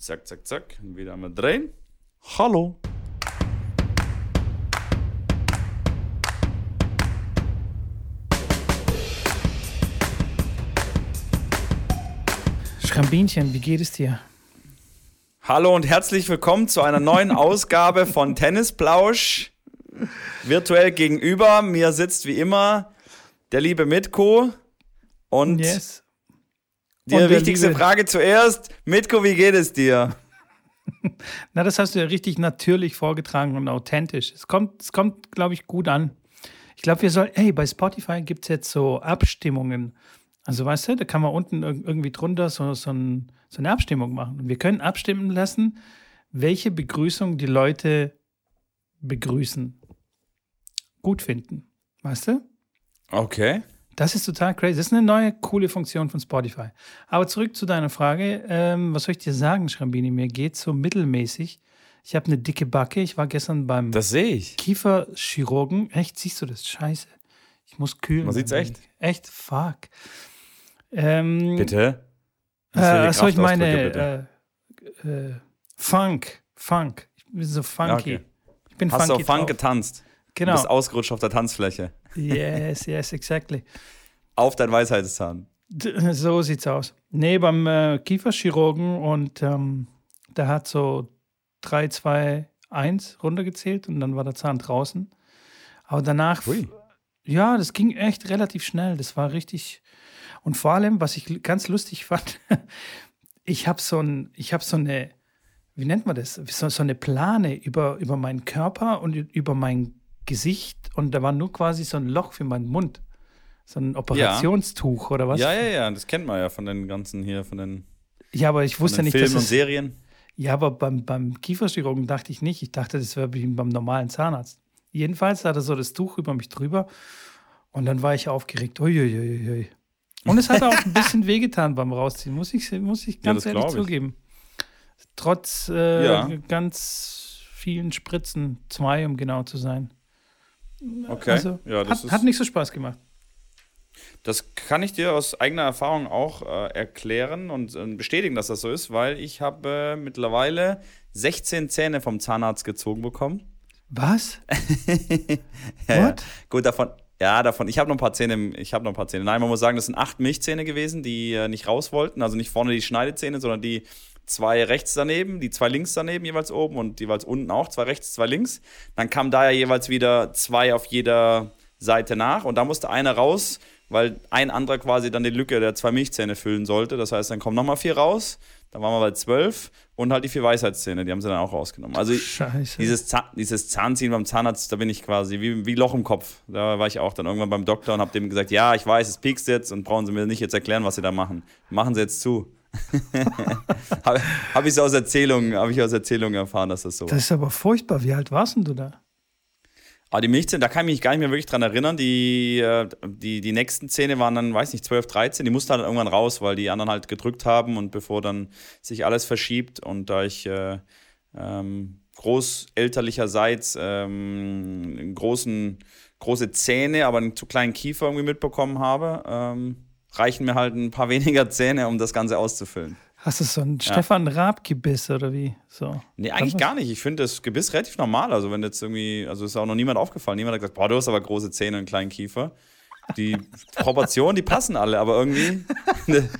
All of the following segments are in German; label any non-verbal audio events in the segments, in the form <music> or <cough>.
zack, zack, zack. Wieder einmal drehen. Hallo. Schrambinchen, wie geht es dir? Hallo und herzlich willkommen zu einer neuen Ausgabe von Tennisplausch. Virtuell gegenüber mir sitzt wie immer der liebe Mitko und Yes. Die Und wichtigste liebe- Frage zuerst. Mitko, wie geht es dir? <laughs> Na, das hast du ja richtig natürlich vorgetragen und authentisch. Es kommt, es kommt glaube ich, gut an. Ich glaube, wir sollen, hey, bei Spotify gibt es jetzt so Abstimmungen. Also, weißt du, da kann man unten irg- irgendwie drunter so, so, ein, so eine Abstimmung machen. Und wir können abstimmen lassen, welche Begrüßung die Leute begrüßen, gut finden. Weißt du? Okay. Das ist total crazy. Das ist eine neue, coole Funktion von Spotify. Aber zurück zu deiner Frage. Ähm, was soll ich dir sagen, Schrambini? Mir geht so mittelmäßig. Ich habe eine dicke Backe. Ich war gestern beim Das sehe ich. Kieferchirurgen. Echt, siehst du das? Scheiße. Ich muss kühlen. Man sieht's ein echt. Echt, fuck. Ähm, Bitte? Äh, Was soll ich meine äh, äh, Funk, Funk. Ich bin so funky. okay. Ich bin Hast du funky auf Funk drauf. getanzt? Du Genau. bist ausgerutscht auf der Tanzfläche. Yes, yes, exactly. Auf dein Weisheitszahn. <laughs> So sieht's aus. Nee, beim äh, Kieferchirurgen und ähm, der hat so 3, 2, 1 runtergezählt und dann war der Zahn draußen. Aber danach, Ui. ja, das ging echt relativ schnell. Das war richtig. Und vor allem, was ich ganz lustig fand, ich habe so, ein, ich hab so eine, wie nennt man das? So, so eine Plane über, über meinen Körper und über mein Gesicht und da war nur quasi so ein Loch für meinen Mund. So ein Operationstuch oder was? Ja, ja, ja. Das kennt man ja von den ganzen hier, von den, Ja, aber ich wusste nicht, Filmen dass und es, Serien. Ja, aber beim, beim Kieferchirurgen dachte ich nicht. Ich dachte, das wäre beim normalen Zahnarzt. Jedenfalls hat er so das Tuch über mich drüber und dann war ich aufgeregt. Uiuiuiui. Und es hat auch ein bisschen <laughs> wehgetan beim Rausziehen, muss ich, muss ich Ja, ganz das ehrlich ich. zugeben. Trotz äh, Ja. ganz vielen Spritzen, zwei um genau zu sein. Okay. Also ja, das hat, hat nicht so Spaß gemacht. Das kann ich dir aus eigener Erfahrung auch äh, erklären und äh, bestätigen, dass das so ist, weil ich habe äh, mittlerweile 16 Zähne vom Zahnarzt gezogen bekommen. Was? <laughs> Ja. What? Gut, davon, ja, davon, ich habe noch ein paar Zähne, ich habe noch ein paar Zähne. Nein, man muss sagen, das sind acht Milchzähne gewesen, die äh, nicht raus wollten, also nicht vorne die Schneidezähne, sondern die zwei rechts daneben, die zwei links daneben jeweils oben und jeweils unten auch, zwei rechts, zwei links. Dann kam da ja jeweils wieder zwei auf jeder Seite nach und da musste einer raus, weil ein anderer quasi dann die Lücke der zwei Milchzähne füllen sollte. Das heißt, dann kommen nochmal vier raus, dann waren wir bei zwölf und halt die vier Weisheitszähne, die haben sie dann auch rausgenommen. Also Scheiße. dieses, Zahn, dieses Zahnziehen beim Zahnarzt, da bin ich quasi wie, wie Loch im Kopf. Da war ich auch dann irgendwann beim Doktor und habe dem gesagt, ja, ich weiß, es piekst jetzt und brauchen Sie mir nicht jetzt erklären, was Sie da machen. Machen Sie jetzt zu. <laughs> habe hab ich aus Erzählungen, habe ich aus Erzählungen erfahren, dass das so war. das ist aber furchtbar. Wie alt warst denn du da? Aber die Milchzähne, da kann ich mich gar nicht mehr wirklich dran erinnern. Die, äh, die, die nächsten Zähne waren dann, weiß nicht, 12, 13. Die mussten halt irgendwann raus, weil die anderen halt gedrückt haben und bevor dann sich alles verschiebt und da ich äh, ähm, großelterlicherseits ähm, großen, große Zähne, aber einen zu kleinen Kiefer irgendwie mitbekommen habe, ähm, reichen mir halt ein paar <laughs> weniger Zähne, um das Ganze auszufüllen. Hast du so ein Stefan Raab-Gebiss oder wie? So. Nee, eigentlich gar nicht. Ich finde das Gebiss relativ normal. Also, wenn jetzt irgendwie, also ist auch noch niemand aufgefallen. Niemand hat gesagt, boah, du hast aber große Zähne und einen kleinen Kiefer. Die <laughs> Proportionen, die passen alle, aber irgendwie. <laughs> ist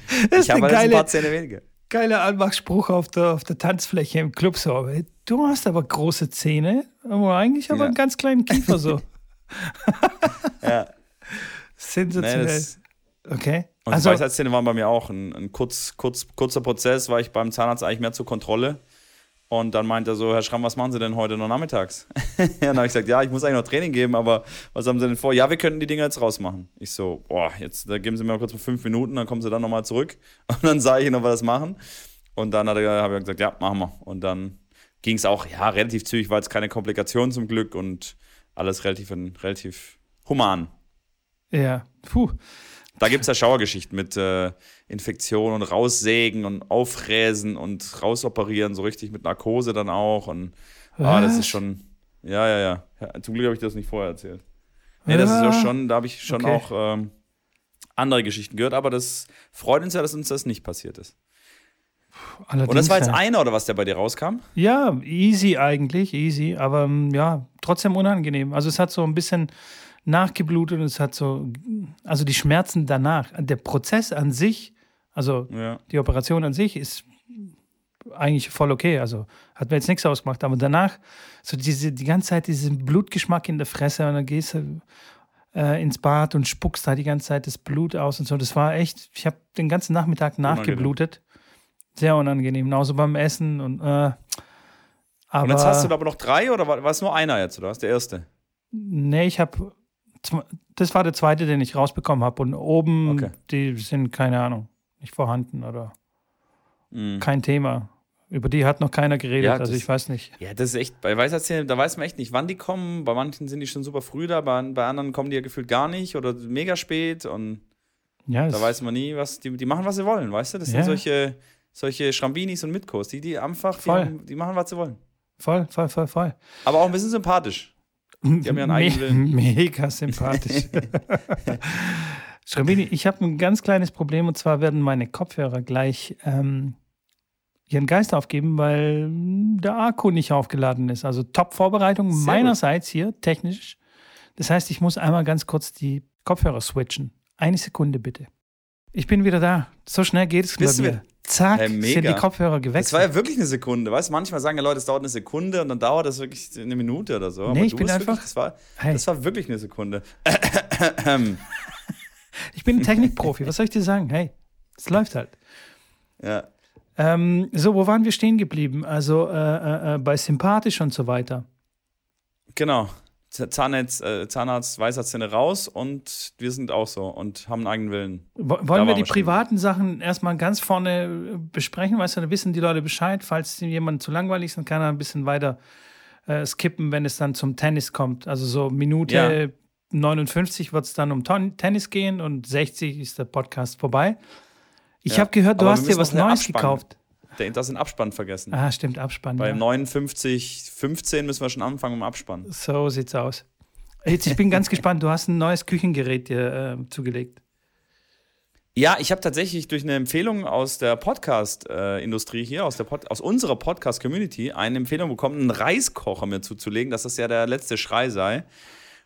ich habe halt ein paar Zähne weniger. Geiler Anmachspruch auf der, auf der Tanzfläche im Club so. Du hast aber große Zähne, aber eigentlich aber Ja. einen ganz kleinen Kiefer so. Ja. Sensationell. Nee, das, okay. und Also, die Weisheitszähne waren bei mir auch ein, ein kurz, kurz, kurzer Prozess, war ich beim Zahnarzt eigentlich mehr zur Kontrolle. Und dann meint er so, Herr Schramm, was machen Sie denn heute noch nachmittags? und <laughs> dann habe ich gesagt, ja, ich muss eigentlich noch Training geben, aber was haben Sie denn vor? Ja, wir könnten die Dinger jetzt rausmachen. Ich so, boah, jetzt da geben Sie mir mal kurz mal fünf Minuten, dann kommen Sie dann nochmal zurück. <laughs> Und dann sage ich Ihnen, ob wir das machen. Und dann habe ich gesagt, ja, machen wir. Und dann ging es auch, ja, relativ zügig, war jetzt keine Komplikation zum Glück und alles relativ, relativ human. ja, puh. Da gibt es ja Schauergeschichten mit äh, Infektion und raussägen und auffräsen und rausoperieren, so richtig mit Narkose dann auch. Und ah, das ist schon, ja, ja, ja. ja zum Glück habe ich das nicht vorher erzählt. Nee, das ist ja schon, da habe ich schon Okay. auch ähm, andere Geschichten gehört, aber das freut uns ja, dass uns das nicht passiert ist. Allerdings, und das war jetzt einer oder was, der bei dir rauskam? Ja, easy eigentlich, easy, aber ähm, ja, trotzdem unangenehm. Also es hat so ein bisschen nachgeblutet und es hat so, also die Schmerzen danach, der Prozess an sich, also ja. die Operation an sich ist eigentlich voll okay. Also hat mir jetzt nichts ausgemacht. Aber danach, so diese, die ganze Zeit diesen Blutgeschmack in der Fresse und dann gehst du äh, ins Bad und spuckst da die ganze Zeit das Blut aus und so. Das war echt, ich habe den ganzen Nachmittag nachgeblutet. Sehr unangenehm. Genauso beim Essen und äh, aber, und jetzt hast du aber noch drei oder war es nur einer jetzt, oder was? Der erste? Nee, ich habe. Das war der zweite, den ich rausbekommen habe. Und oben, okay. die sind, keine Ahnung, nicht vorhanden oder mhm. kein Thema. Über die hat noch keiner geredet, ja, also ich weiß nicht. Ja, das ist echt, bei Weisheitszähnen, da weiß man echt nicht, wann die kommen. Bei manchen sind die schon super früh da, bei, bei anderen kommen die ja gefühlt gar nicht oder mega spät und ja, da weiß man nie, was die, die machen, was sie wollen, weißt du? Das ja. sind solche, solche Schrambinis und Mitkos, die, die einfach, die, haben, die, machen, was sie wollen. Voll, voll, voll, voll. Aber auch ein bisschen sympathisch. Die haben ja einen eigenen Willen. <laughs> Mega sympathisch. <laughs> Schrambini, ich habe ein ganz kleines Problem und zwar werden meine Kopfhörer gleich ähm, ihren Geist aufgeben, weil der Akku nicht aufgeladen ist. Also Top-Vorbereitung meinerseits hier, technisch. Das heißt, ich muss einmal ganz kurz die Kopfhörer switchen. Eine Sekunde bitte. Ich bin wieder da. So schnell geht es bei mir. Zack, hey, sind die Kopfhörer gewechselt. Das war ja wirklich eine Sekunde. Weißt du, manchmal sagen ja Leute, es dauert eine Sekunde und dann dauert das wirklich eine Minute oder so. Nee, Aber ich bin einfach. Wirklich, das, war, hey. das war wirklich eine Sekunde. <laughs> ich bin ein Technikprofi. Was soll ich dir sagen? Hey, es läuft halt. Ja. Ähm, so, wo waren wir stehen geblieben? Also äh, äh, äh bei sympathisch und so weiter. Genau. Zahnarzt, äh, Zahnarzt Weisheitszähne raus und wir sind auch so und haben einen eigenen Willen. Wollen wir die privaten Sachen erstmal ganz vorne äh, besprechen? Weißt du, dann wissen die Leute Bescheid. Falls jemand zu langweilig ist, dann kann er ein bisschen weiter äh, skippen, wenn es dann zum Tennis kommt. Also so Minute ja. 59 wird es dann um Tennis gehen und 60 ist der Podcast vorbei. Ich ja. habe gehört, du Aber hast dir was Neues Abspann. gekauft. Der, das den Abspann vergessen. Ah, stimmt, Abspann. Bei ja. 59, 15 müssen wir schon anfangen im Abspann. So sieht's aus. Jetzt, ich bin ganz <laughs> gespannt, du hast ein neues Küchengerät dir äh, zugelegt. Ja, ich habe tatsächlich durch eine Empfehlung aus der Podcast-Industrie hier, aus, der Pod aus unserer Podcast-Community, eine Empfehlung bekommen, einen Reiskocher mir zuzulegen, dass das ja der letzte Schrei sei.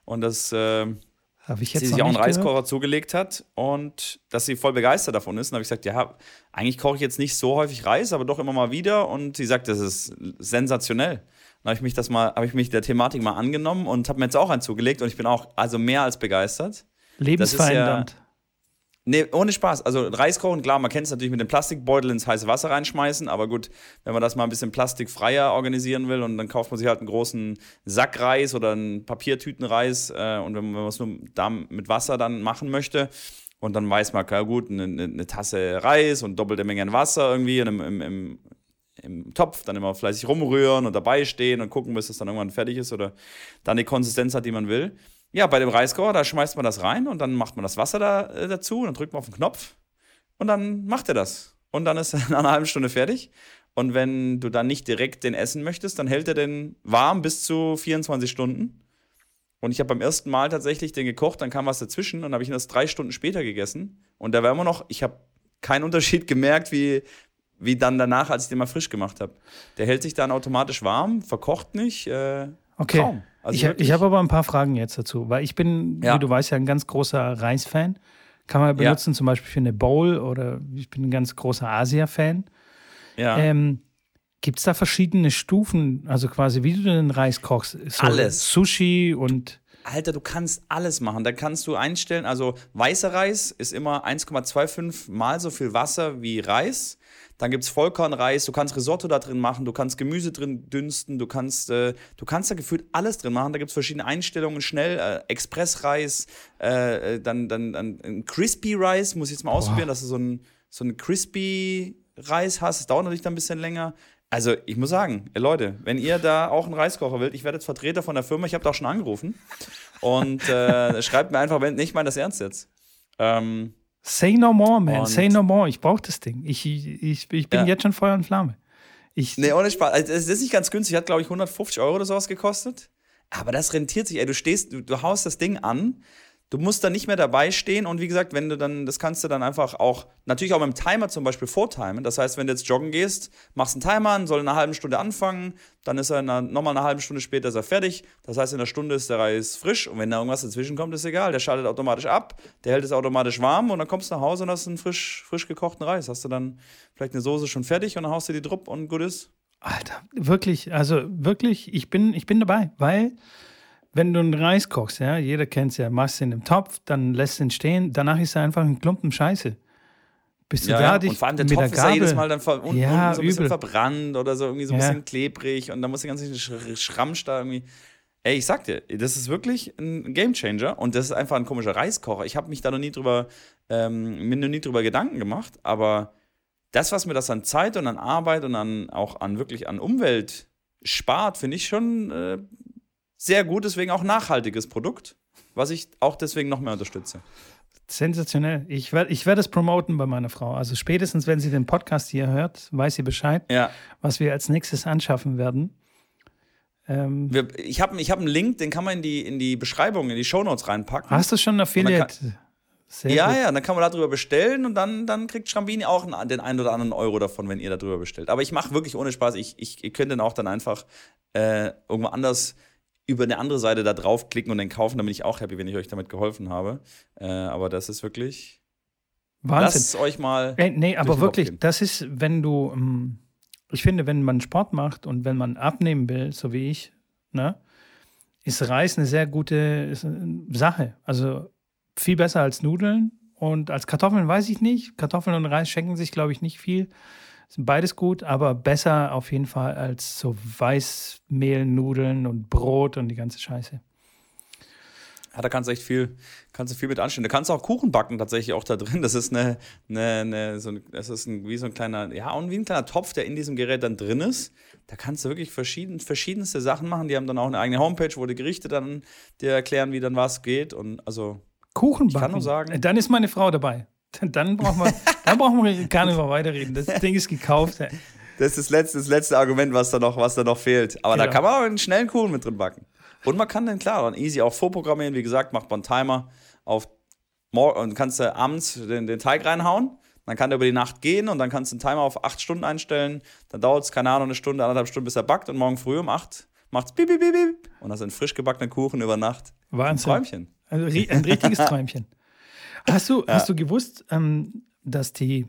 Und das äh, habe ich jetzt sie sich auch einen Reiskocher gehört? zugelegt hat und dass sie voll begeistert davon ist. Und habe ich gesagt, ja, eigentlich koche ich jetzt nicht so häufig Reis, aber doch immer mal wieder. Und sie sagt, das ist sensationell. Dann habe ich mich das mal, habe ich mich der Thematik mal angenommen und habe mir jetzt auch einen zugelegt und ich bin auch also mehr als begeistert. Lebensverändernd. Nee, ohne Spaß. Also Reis kochen, klar, man kennt es natürlich mit dem Plastikbeutel ins heiße Wasser reinschmeißen, aber gut, wenn man das mal ein bisschen plastikfreier organisieren will und dann kauft man sich halt einen großen Sack Reis oder einen Papiertütenreis äh, und wenn man es nur mit Wasser dann machen möchte und dann weiß man, klar, gut, eine, eine Tasse Reis und doppelte Menge an Wasser irgendwie im, im, im, im Topf, dann immer fleißig rumrühren und dabei stehen und gucken, bis es dann irgendwann fertig ist oder dann die Konsistenz hat, die man will. Ja, bei dem Reiskocher, da schmeißt man das rein und dann macht man das Wasser da äh, dazu und dann drückt man auf den Knopf und dann macht er das. Und dann ist er <laughs> nach einer halben Stunde fertig. Und wenn du dann nicht direkt den essen möchtest, dann hält er den warm bis zu 24 Stunden. Und ich habe beim ersten Mal tatsächlich den gekocht, dann kam was dazwischen und habe ich ihn erst drei Stunden später gegessen. Und da war immer noch, ich habe keinen Unterschied <laughs> gemerkt, wie, wie dann danach, als ich den mal frisch gemacht habe. Der hält sich dann automatisch warm, verkocht nicht. Äh, okay. Kaum. Also ich, ich habe aber ein paar Fragen jetzt dazu, weil ich bin, ja. wie du weißt, ja ein ganz großer Reis-Fan. Kann man benutzen ja. zum Beispiel für eine Bowl oder ich bin ein ganz großer Asia-Fan. Ja. Ähm, Gibt es da verschiedene Stufen, also quasi wie du den Reis kochst? So alles. Sushi und. Alter, du kannst alles machen. Da kannst du einstellen, also weißer Reis ist immer 1,25 mal so viel Wasser wie Reis. Dann gibt es Vollkornreis, du kannst Risotto da drin machen, du kannst Gemüse drin dünsten, du kannst, äh, du kannst da gefühlt alles drin machen. Da gibt es verschiedene Einstellungen, schnell, äh, Expressreis, äh, äh, dann, dann, dann ein Crispy Rice, muss ich jetzt mal Boah. ausprobieren, dass du so ein, so ein Crispy Reis hast. Das dauert natürlich dann ein bisschen länger. Also, ich muss sagen, Leute, wenn ihr da auch einen Reiskocher wollt, ich werde jetzt Vertreter von der Firma, ich habe da auch schon angerufen. Und äh, <laughs> schreibt mir einfach, wenn nicht mal das ernst jetzt. Ähm, Say no more, man. Say no more. Ich brauche das Ding. Ich, ich, ich bin ja. jetzt schon Feuer und Flamme. Ich, nee, ohne Spaß. Also, das ist nicht ganz günstig. Hat, glaube ich, 150 Euro oder sowas gekostet. Aber das rentiert sich. Ey, du stehst, du, du haust das Ding an, Du musst da nicht mehr dabei stehen und wie gesagt, wenn du dann, das kannst du dann einfach auch, natürlich auch mit dem Timer zum Beispiel vortimen. Das heißt, wenn du jetzt joggen gehst, machst einen Timer an, soll in einer halben Stunde anfangen, dann ist er nochmal eine halbe Stunde später ist er fertig. Das heißt, in einer Stunde ist der Reis frisch und wenn da irgendwas dazwischen kommt, ist egal. Der schaltet automatisch ab, der hält es automatisch warm und dann kommst du nach Hause und hast einen frisch, frisch gekochten Reis. Hast du dann vielleicht eine Soße schon fertig und dann haust du die Drupp und gut ist. Alter, wirklich, also wirklich, ich bin, ich bin dabei, weil wenn du einen Reis kochst, ja, jeder kennt es ja, machst ihn im Topf, dann lässt ihn stehen, danach ist er einfach ein Klumpen Scheiße. Bist du ja, fertig? Und vor allem der mit Topf der ist ja Gabel? jedes Mal dann ver unten, Ja, unten so ein bisschen übel. verbrannt oder so irgendwie so ein Ja. bisschen klebrig und dann muss der ganze Sch Schramsch da irgendwie. Ey, ich sag dir, das ist wirklich ein Gamechanger und das ist einfach ein komischer Reiskocher. Ich habe mich da noch nie drüber, ähm, mir noch nie drüber Gedanken gemacht, aber das, was mir das an Zeit und an Arbeit und an, auch an wirklich an Umwelt spart, finde ich schon äh, sehr gut, deswegen auch nachhaltiges Produkt, was ich auch deswegen noch mehr unterstütze. Sensationell. Ich werde ich werd es promoten bei meiner Frau. Also spätestens, wenn sie den Podcast hier hört, weiß sie Bescheid, Ja, was wir als nächstes anschaffen werden. Ähm, wir, ich habe ich hab einen Link, den kann man in die, in die Beschreibung, in die Shownotes reinpacken. hast du schon ein Affiliate? Sehr ja, gut. ja, dann kann man darüber bestellen und dann, dann kriegt Schrambini auch einen, den einen oder anderen Euro davon, wenn ihr darüber bestellt. Aber ich mache wirklich ohne Spaß, ich, ich, ihr könnt dann auch dann einfach äh, irgendwo anders über eine andere Seite da draufklicken und den kaufen, dann bin ich auch happy, wenn ich euch damit geholfen habe. Äh, aber das ist wirklich, Wahnsinn. lasst es euch mal. Ey, nee, aber wirklich, gehen. das ist, wenn du, ähm, ich finde, wenn man Sport macht und wenn man abnehmen will, so wie ich, ne, ist Reis eine sehr gute Sache. Also viel besser als Nudeln und als Kartoffeln weiß ich nicht. Kartoffeln und Reis schenken sich, glaube ich, nicht viel. Sind beides gut, aber besser auf jeden Fall als so Weißmehlnudeln und Brot und die ganze Scheiße. Ja, da kannst du echt viel, kannst du viel mit anstellen. Du kannst auch Kuchen backen tatsächlich auch da drin. Das ist eine, eine, eine so ein, das ist ein, wie so ein kleiner, ja, und wie ein kleiner Topf, der in diesem Gerät dann drin ist. Da kannst du wirklich verschieden, verschiedenste Sachen machen. Die haben dann auch eine eigene Homepage, wo die Gerichte dann dir erklären, wie dann was geht. Und also, Kuchen kann backen. nur sagen- Dann ist meine Frau dabei. Dann brauchen wir, dann brauchen wir gar nicht mehr weiterreden. Das <laughs> Ding ist gekauft. das ist das letzte, das letzte Argument, was da noch, was da noch fehlt. Aber da Genau. kann man auch einen schnellen Kuchen mit drin backen. Und man kann dann klar dann easy auch vorprogrammieren. Wie gesagt, macht man einen Timer auf und kannst du abends den, den Teig reinhauen. Dann kann der über die Nacht gehen und dann kannst du einen Timer auf acht Stunden einstellen. Dann dauert es, keine Ahnung, eine Stunde, anderthalb Stunden, bis er backt. Und morgen früh um acht macht's piep, piep, piep, piep. Und hast einen frisch gebackenen Kuchen über Nacht. Ein Wahnsinn. Träumchen. Also ein richtiges Träumchen. Hast du, hast du gewusst, ähm, dass die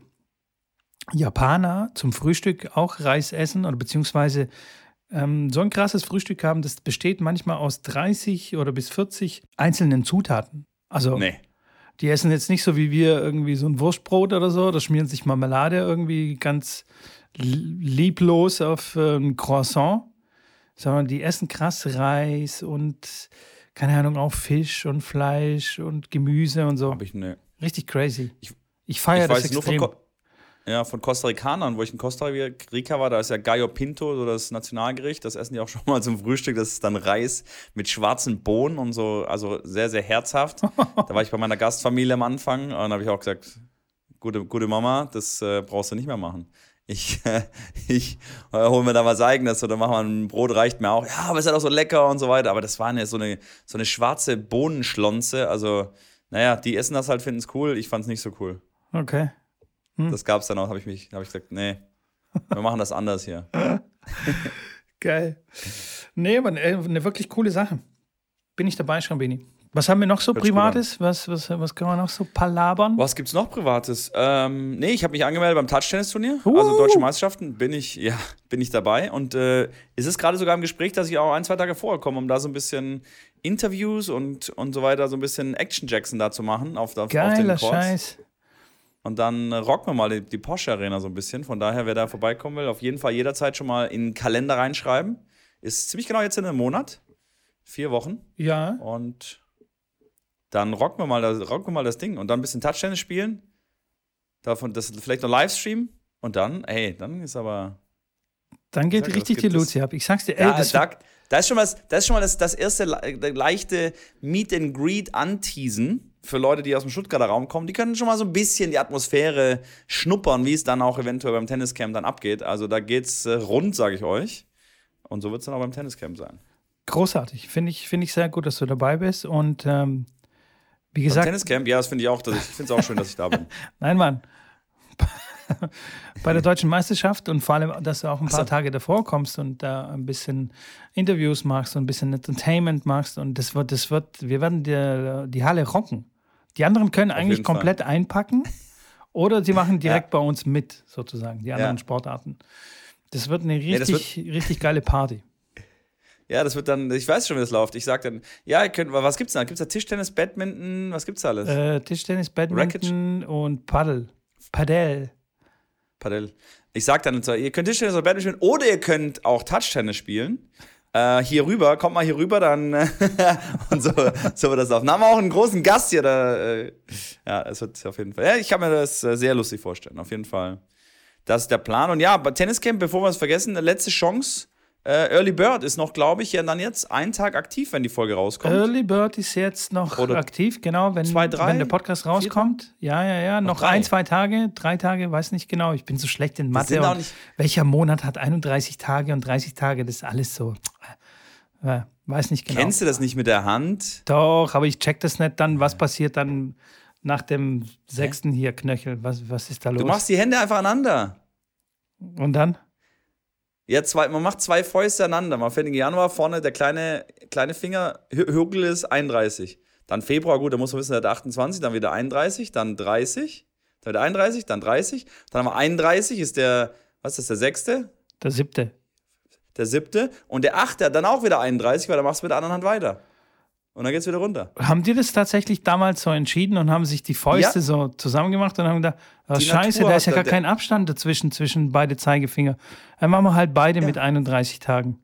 Japaner zum Frühstück auch Reis essen oder beziehungsweise ähm, so ein krasses Frühstück haben, das besteht manchmal aus 30 oder bis 40 einzelnen Zutaten. Also Nee. die essen jetzt nicht so wie wir irgendwie so ein Wurstbrot oder so, da schmieren sich Marmelade irgendwie ganz li- lieblos auf äh, ein Croissant, sondern die essen krass Reis und keine Ahnung, auch Fisch und Fleisch und Gemüse und so. Hab ich ne. Richtig crazy. Ich- Ich, feiere das weiß nur von, extrem. Ko ja, von Costa Ricanern, wo ich in Costa Rica war, da ist ja Gallo Pinto, so das Nationalgericht, das essen die auch <laughs> schon mal zum Frühstück. Das ist dann Reis mit schwarzen Bohnen und so, also sehr, sehr herzhaft. da war ich bei meiner Gastfamilie am Anfang und habe ich auch gesagt, gute, gute Mama, das äh, brauchst du nicht mehr machen. Ich, <laughs> ich äh, hol mir da was eigenes oder mach mal ein Brot, reicht mir auch. Ja, aber es ist halt auch so lecker und so weiter. Aber das war eine, so, eine, so eine schwarze Bohnenschlonze. Also, naja, die essen das halt, finden es cool. Ich fand es nicht so cool. Okay. Das gab es dann auch, habe ich mich, habe ich gesagt, nee, wir machen das anders hier. <laughs> Geil. Nee, aber eine wirklich coole Sache. Bin ich dabei, Schrambini. Was haben wir noch so Hört Privates? Was, was, was kann man noch so palabern? Was gibt's noch Privates? Ähm, nee, ich habe mich angemeldet beim Touch-Tennis-Turnier. Uh. Also Deutsche Meisterschaften bin ich, ja, bin ich dabei. Und äh, es ist gerade sogar im Gespräch, dass ich auch ein, zwei Tage vorher komme, um da so ein bisschen Interviews und, und so weiter, so ein bisschen Action-Jackson da zu machen auf, auf, auf den Geiler Courts. Scheiß. Und dann rocken wir mal die, die Porsche Arena so ein bisschen. Von daher, wer da vorbeikommen will, auf jeden Fall jederzeit schon mal in den Kalender reinschreiben. Ist ziemlich genau jetzt in einem Monat. Vier Wochen. Ja. Und dann rocken wir mal das, rocken wir mal das Ding und dann ein bisschen Touchtennis spielen. Davon das vielleicht noch Livestream und dann, ey, dann ist aber. Dann geht Sag, richtig die? Luzi ab. Ich sag's dir, ey, Ja, das da, da ist schon was, das ist schon mal das, das erste le leichte Meet and Greet anteasen für Leute, die aus dem Stuttgarter Raum kommen. Die können schon mal so ein bisschen die Atmosphäre schnuppern, wie es dann auch eventuell beim Tenniscamp dann abgeht. Also da geht's äh, rund, sage ich euch. Und so wird es dann auch beim Tenniscamp sein. großartig. Finde ich, finde ich sehr gut, dass du dabei bist. Und ähm, Wie gesagt. Tenniscamp, ja, das finde ich auch. Ich ich finde es auch schön, dass ich da bin. <laughs> Nein, Mann. Bei der deutschen Meisterschaft und vor allem, dass du auch ein paar so. Tage davor kommst und da ein bisschen Interviews machst und ein bisschen Entertainment machst und das wird, das wird, wir werden die, die Halle rocken. Die anderen können eigentlich jeden Fall. komplett einpacken oder sie machen <laughs> direkt bei uns mit, sozusagen, die anderen Ja. Sportarten. Das wird eine richtig, richtig geile Party. Ja, das wird dann, ich weiß schon, wie das läuft. Ich sag dann, ja, ihr könnt, was gibt's da? Gibt's da Tischtennis, Badminton, was gibt's da alles? Äh, Tischtennis, Badminton und Paddel. Paddel. Padel. Ich sag dann zwar, ihr könnt Tischtennis oder Badminton spielen oder ihr könnt auch Touchtennis spielen. Äh, hier rüber, kommt mal hier rüber, dann <laughs> und so, so wird das laufen. Dann haben wir auch einen großen Gast hier. Da, äh, ja, es wird auf jeden Fall. Ja, ich kann mir das äh, sehr lustig vorstellen. Auf jeden Fall. Das ist der Plan. Und ja, bei Tenniscamp, bevor wir es vergessen, letzte Chance. Äh, Early Bird ist noch, glaube ich, ja dann jetzt einen Tag aktiv, wenn die Folge rauskommt. Early Bird ist jetzt noch Oder aktiv, genau, wenn, zwei, drei, wenn der Podcast rauskommt. Ja, ja, ja, noch drei. ein, zwei Tage, drei Tage, weiß nicht genau. Ich bin so schlecht in Mathe. und nicht- welcher Monat hat 31 Tage und 30 Tage? Das ist alles so. Äh, weiß nicht genau. Kennst du das nicht mit der Hand? Doch, aber ich check das nicht dann. Was passiert dann nach dem sechsten hier Knöchel? Was, was ist da los? Du machst die Hände einfach aneinander. und dann? Ja, zwei, man macht zwei Fäuste aneinander. Man fängt im Januar vorne, der kleine, kleine Finger, Hü- Hügel ist 31. Dann Februar, gut, da muss man wissen, der hat 28, dann wieder 31, dann 30, dann wieder 31, dann 30. Dann haben wir 31, ist der, was ist das, der sechste, Der siebte. der siebte. Und der achte hat dann auch wieder 31, weil dann machst du mit der anderen Hand weiter. Und dann geht's wieder runter. Haben die das tatsächlich damals so entschieden und haben sich die Fäuste Ja. so zusammengemacht und haben gedacht, oh, scheiße, Natur da ist ja gar da- kein Abstand dazwischen, zwischen beide Zeigefinger. Dann machen wir halt beide mit 31 Tagen.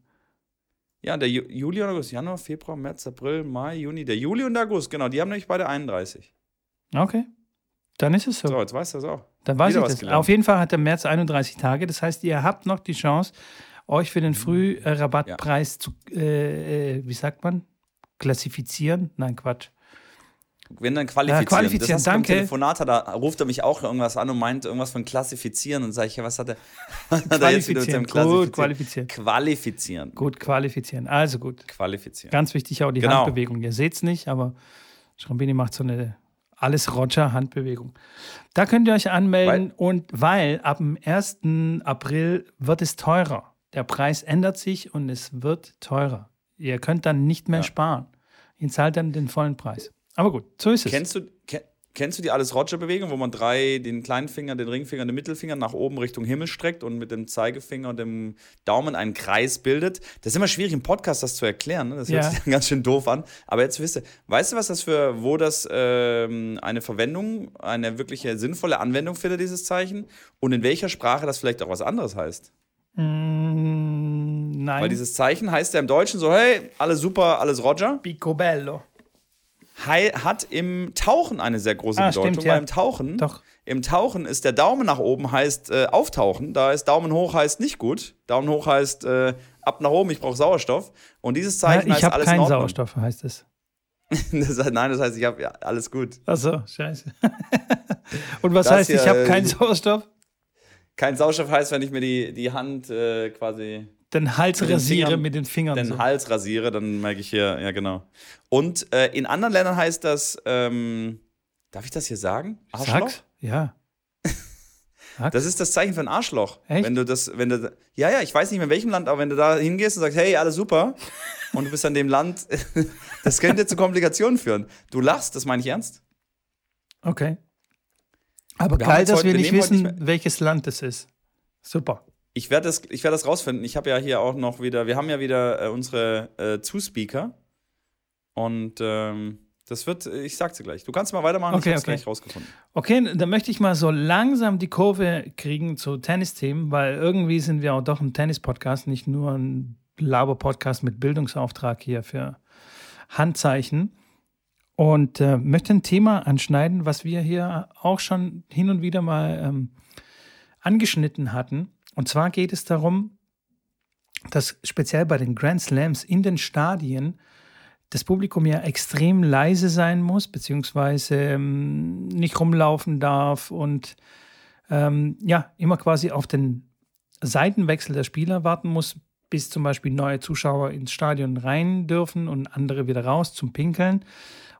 Ja, der Ju Juli und August, Januar, Februar, März, April, Mai, Juni. Der Juli und der August, genau, die haben nämlich beide 31. Okay. Dann ist es so. So, jetzt weißt du das auch. Dann weiß wieder ich das. gelernt. Auf jeden Fall hat der März 31 Tage. Das heißt, ihr habt noch die Chance, euch für den Frührabattpreis zu, äh, äh, wie sagt man, klassifizieren. Nein, Quatsch. Wenn dann qualifizieren. Ja, qualifizieren, das danke. Telefonat hat er, ruft er mich auch irgendwas an und meint irgendwas von klassifizieren und sage ich, ja, was hat er, <laughs> was hat er jetzt wieder mit Gut, Klassifizieren? qualifizieren. Qualifizieren. Gut, qualifizieren. Also gut. Qualifizieren. Ganz wichtig auch die Genau. Handbewegung. Ihr seht es nicht, aber Schrambini macht so eine alles Roger Handbewegung. Da könnt ihr euch anmelden und weil ab dem 1. April wird es teurer. Der Preis ändert sich und es wird teurer. Ihr könnt dann nicht mehr Ja. sparen. Ihr zahlt dann den vollen Preis. Aber gut, so ist es. Kennst du, ke kennst du die Alles-Roger-Bewegung, wo man drei, den kleinen Finger, den Ringfinger und den Mittelfinger nach oben Richtung Himmel streckt und mit dem Zeigefinger und dem Daumen einen Kreis bildet? Das ist immer schwierig im Podcast, das zu erklären. Ne? Das hört Ja. sich dann <laughs> ganz schön doof an. Aber jetzt wisst ihr, weißt du, was das für, wo das ähm, eine Verwendung, eine wirkliche sinnvolle Anwendung findet, dieses Zeichen? Und in welcher Sprache das vielleicht auch was anderes heißt? Mm, nein. Weil dieses Zeichen heißt ja im Deutschen so, hey, alles super, alles Roger. Picobello. Hat im Tauchen eine sehr große Ah, Bedeutung, stimmt, ja. weil im Tauchen, Doch. im Tauchen ist der Daumen nach oben heißt äh, auftauchen, da ist Daumen hoch heißt nicht gut, Daumen hoch heißt äh, ab nach oben, ich brauche Sauerstoff und dieses Ja, Zeichen ich heißt alles in keinen Ordnung. Sauerstoff, heißt es. <laughs> das nein, das heißt, ich habe ja, alles gut. Achso, scheiße. <laughs> und was Das heißt, ich hier, habe äh, keinen <laughs> Sauerstoff? Kein Sauerstoff heißt, wenn ich mir die, die Hand äh, quasi Den Hals den rasiere Fingern- mit den Fingern. den so. Hals rasiere, dann merke ich hier, ja genau. Und äh, in anderen Ländern heißt das, ähm, darf ich das hier sagen? Sag's. Ja. <laughs> Sag's. Das ist das Zeichen für ein Arschloch. Echt? Wenn du das, wenn du, ja, ja, ich weiß nicht mehr in welchem Land, aber wenn du da hingehst und sagst, hey, alles super, <laughs> und du bist an dem Land, <laughs> das könnte zu Komplikationen führen. Du lachst, das meine ich ernst. Okay. Aber Wir geil, dass heute- wir nicht wissen, nicht welches Land es ist. Super. Ich werde das, ich werde das rausfinden. Ich habe ja hier auch noch wieder, wir haben ja wieder äh, unsere äh, Zuspeaker. Und ähm, das wird, ich sag's dir gleich. Du kannst mal weitermachen, Okay, ich hab's okay. gleich rausgefunden. Okay, dann möchte ich mal so langsam die Kurve kriegen zu Tennisthemen, weil irgendwie sind wir auch doch ein Tennis-Podcast, nicht nur ein Laber-Podcast mit Bildungsauftrag hier für Handzeichen. Und äh, möchte ein Thema anschneiden, was wir hier auch schon hin und wieder mal ähm, angeschnitten hatten. Und zwar geht es darum, dass speziell bei den Grand Slams in den Stadien das Publikum ja extrem leise sein muss, beziehungsweise ähm, nicht rumlaufen darf und ähm, ja, immer quasi auf den Seitenwechsel der Spieler warten muss, bis zum Beispiel neue Zuschauer ins Stadion rein dürfen und andere wieder raus zum Pinkeln.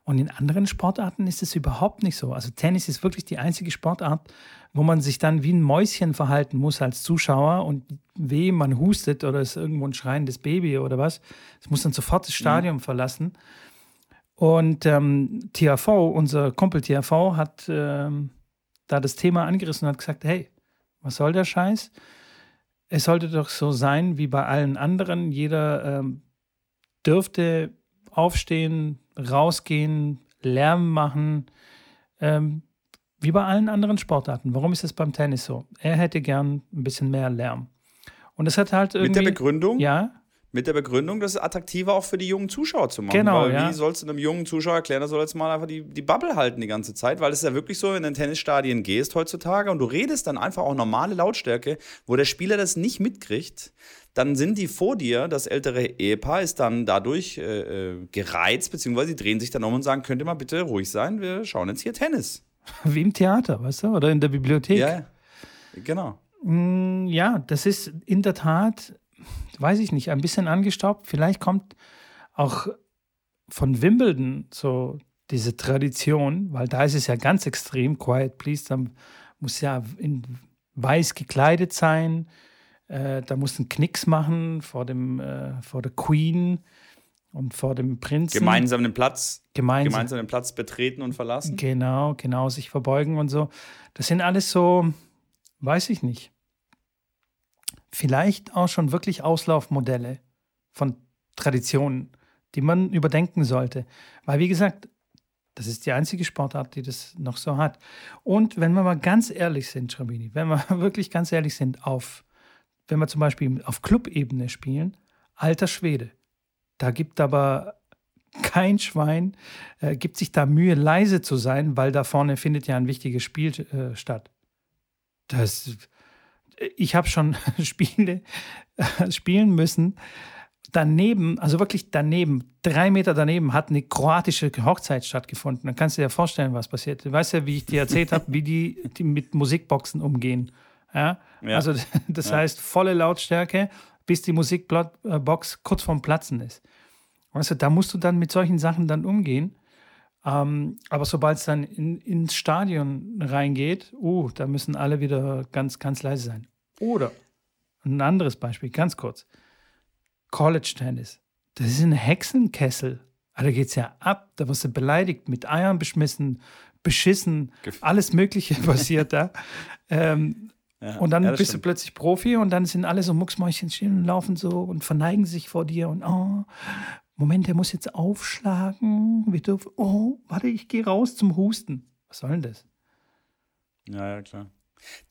Und in anderen Sportarten ist es überhaupt nicht so. Also Tennis ist wirklich die einzige Sportart, wo man sich dann wie ein Mäuschen verhalten muss als Zuschauer und weh, man hustet oder ist irgendwo ein schreiendes Baby oder was. Es muss dann sofort das Stadion mhm. verlassen. Und ähm, THV, unser Kumpel THV, hat ähm, da das Thema angerissen und hat gesagt, hey, was soll der Scheiß? Es sollte doch so sein wie bei allen anderen. Jeder ähm, dürfte aufstehen, rausgehen, Lärm machen, ähm, wie bei allen anderen Sportarten. Warum ist es beim Tennis so? Er hätte gern ein bisschen mehr Lärm. Und es hat halt irgendwie. Mit der Begründung? Ja. Mit der Begründung, das ist attraktiver auch für die jungen Zuschauer zu machen. Genau. Weil ja. wie sollst du einem jungen Zuschauer erklären, er soll jetzt mal einfach die, die Bubble halten die ganze Zeit? Weil es ist ja wirklich so, wenn du in Tennisstadien gehst heutzutage und du redest dann einfach auch normale Lautstärke, wo der Spieler das nicht mitkriegt, dann sind die vor dir, das ältere Ehepaar ist dann dadurch äh, äh gereizt, beziehungsweise die drehen sich dann um und sagen, könnt ihr mal bitte ruhig sein, wir schauen jetzt hier Tennis. Wie im Theater, weißt du, oder in der Bibliothek. Ja, genau. Mm, ja, das ist in der Tat, weiß ich nicht, ein bisschen angestaubt. Vielleicht kommt auch von Wimbledon so diese Tradition, weil da ist es ja ganz extrem, Quiet Please, da muss ja in weiß gekleidet sein, äh, da muss ein Knicks machen vor, dem, äh, vor der Queen und vor dem Prinzen. Gemeinsam den Platz, gemeinsam, gemeinsam den Platz betreten und verlassen. Genau, genau, sich verbeugen und so. Das sind alles so, weiß ich nicht. Vielleicht auch schon wirklich Auslaufmodelle von Traditionen, die man überdenken sollte. Weil, wie gesagt, das ist die einzige Sportart, die das noch so hat. Und wenn wir mal ganz ehrlich sind, Schrabini, wenn wir <laughs> wirklich ganz ehrlich sind auf wenn wir zum Beispiel auf Clubebene spielen, alter Schwede. Da gibt aber <laughs> kein Schwein, äh, gibt sich da Mühe, leise zu sein, weil da vorne findet ja ein wichtiges Spiel äh, statt. Das, ich habe schon <laughs> Spiele äh, spielen müssen. Daneben, also wirklich daneben, drei Meter daneben, hat eine kroatische Hochzeit stattgefunden. Dann kannst du dir vorstellen, was passiert. Du weißt ja, wie ich dir erzählt habe, wie die, die mit Musikboxen umgehen. Ja? ja. Also <laughs> das ja. heißt volle Lautstärke, bis die Musikbox kurz vorm Platzen ist. Weißt du, da musst du dann mit solchen Sachen dann umgehen. Ähm, aber sobald es dann in, ins Stadion reingeht, uh, da müssen alle wieder ganz, ganz leise sein. Oder ein anderes Beispiel, ganz kurz. College Tennis. Das ist ein Hexenkessel. Ah, da geht es ja ab. Da wirst du beleidigt, mit Eiern beschmissen, beschissen, alles Mögliche <laughs> passiert da. Ähm, und dann ja, bist stimmt. du plötzlich Profi und dann sind alle so Mucksmäuschen stehen und laufen so und verneigen sich vor dir und oh, Moment, der muss jetzt aufschlagen. Wir dürfen, oh, warte, ich gehe raus zum Husten. Was soll denn das? Ja, ja, klar.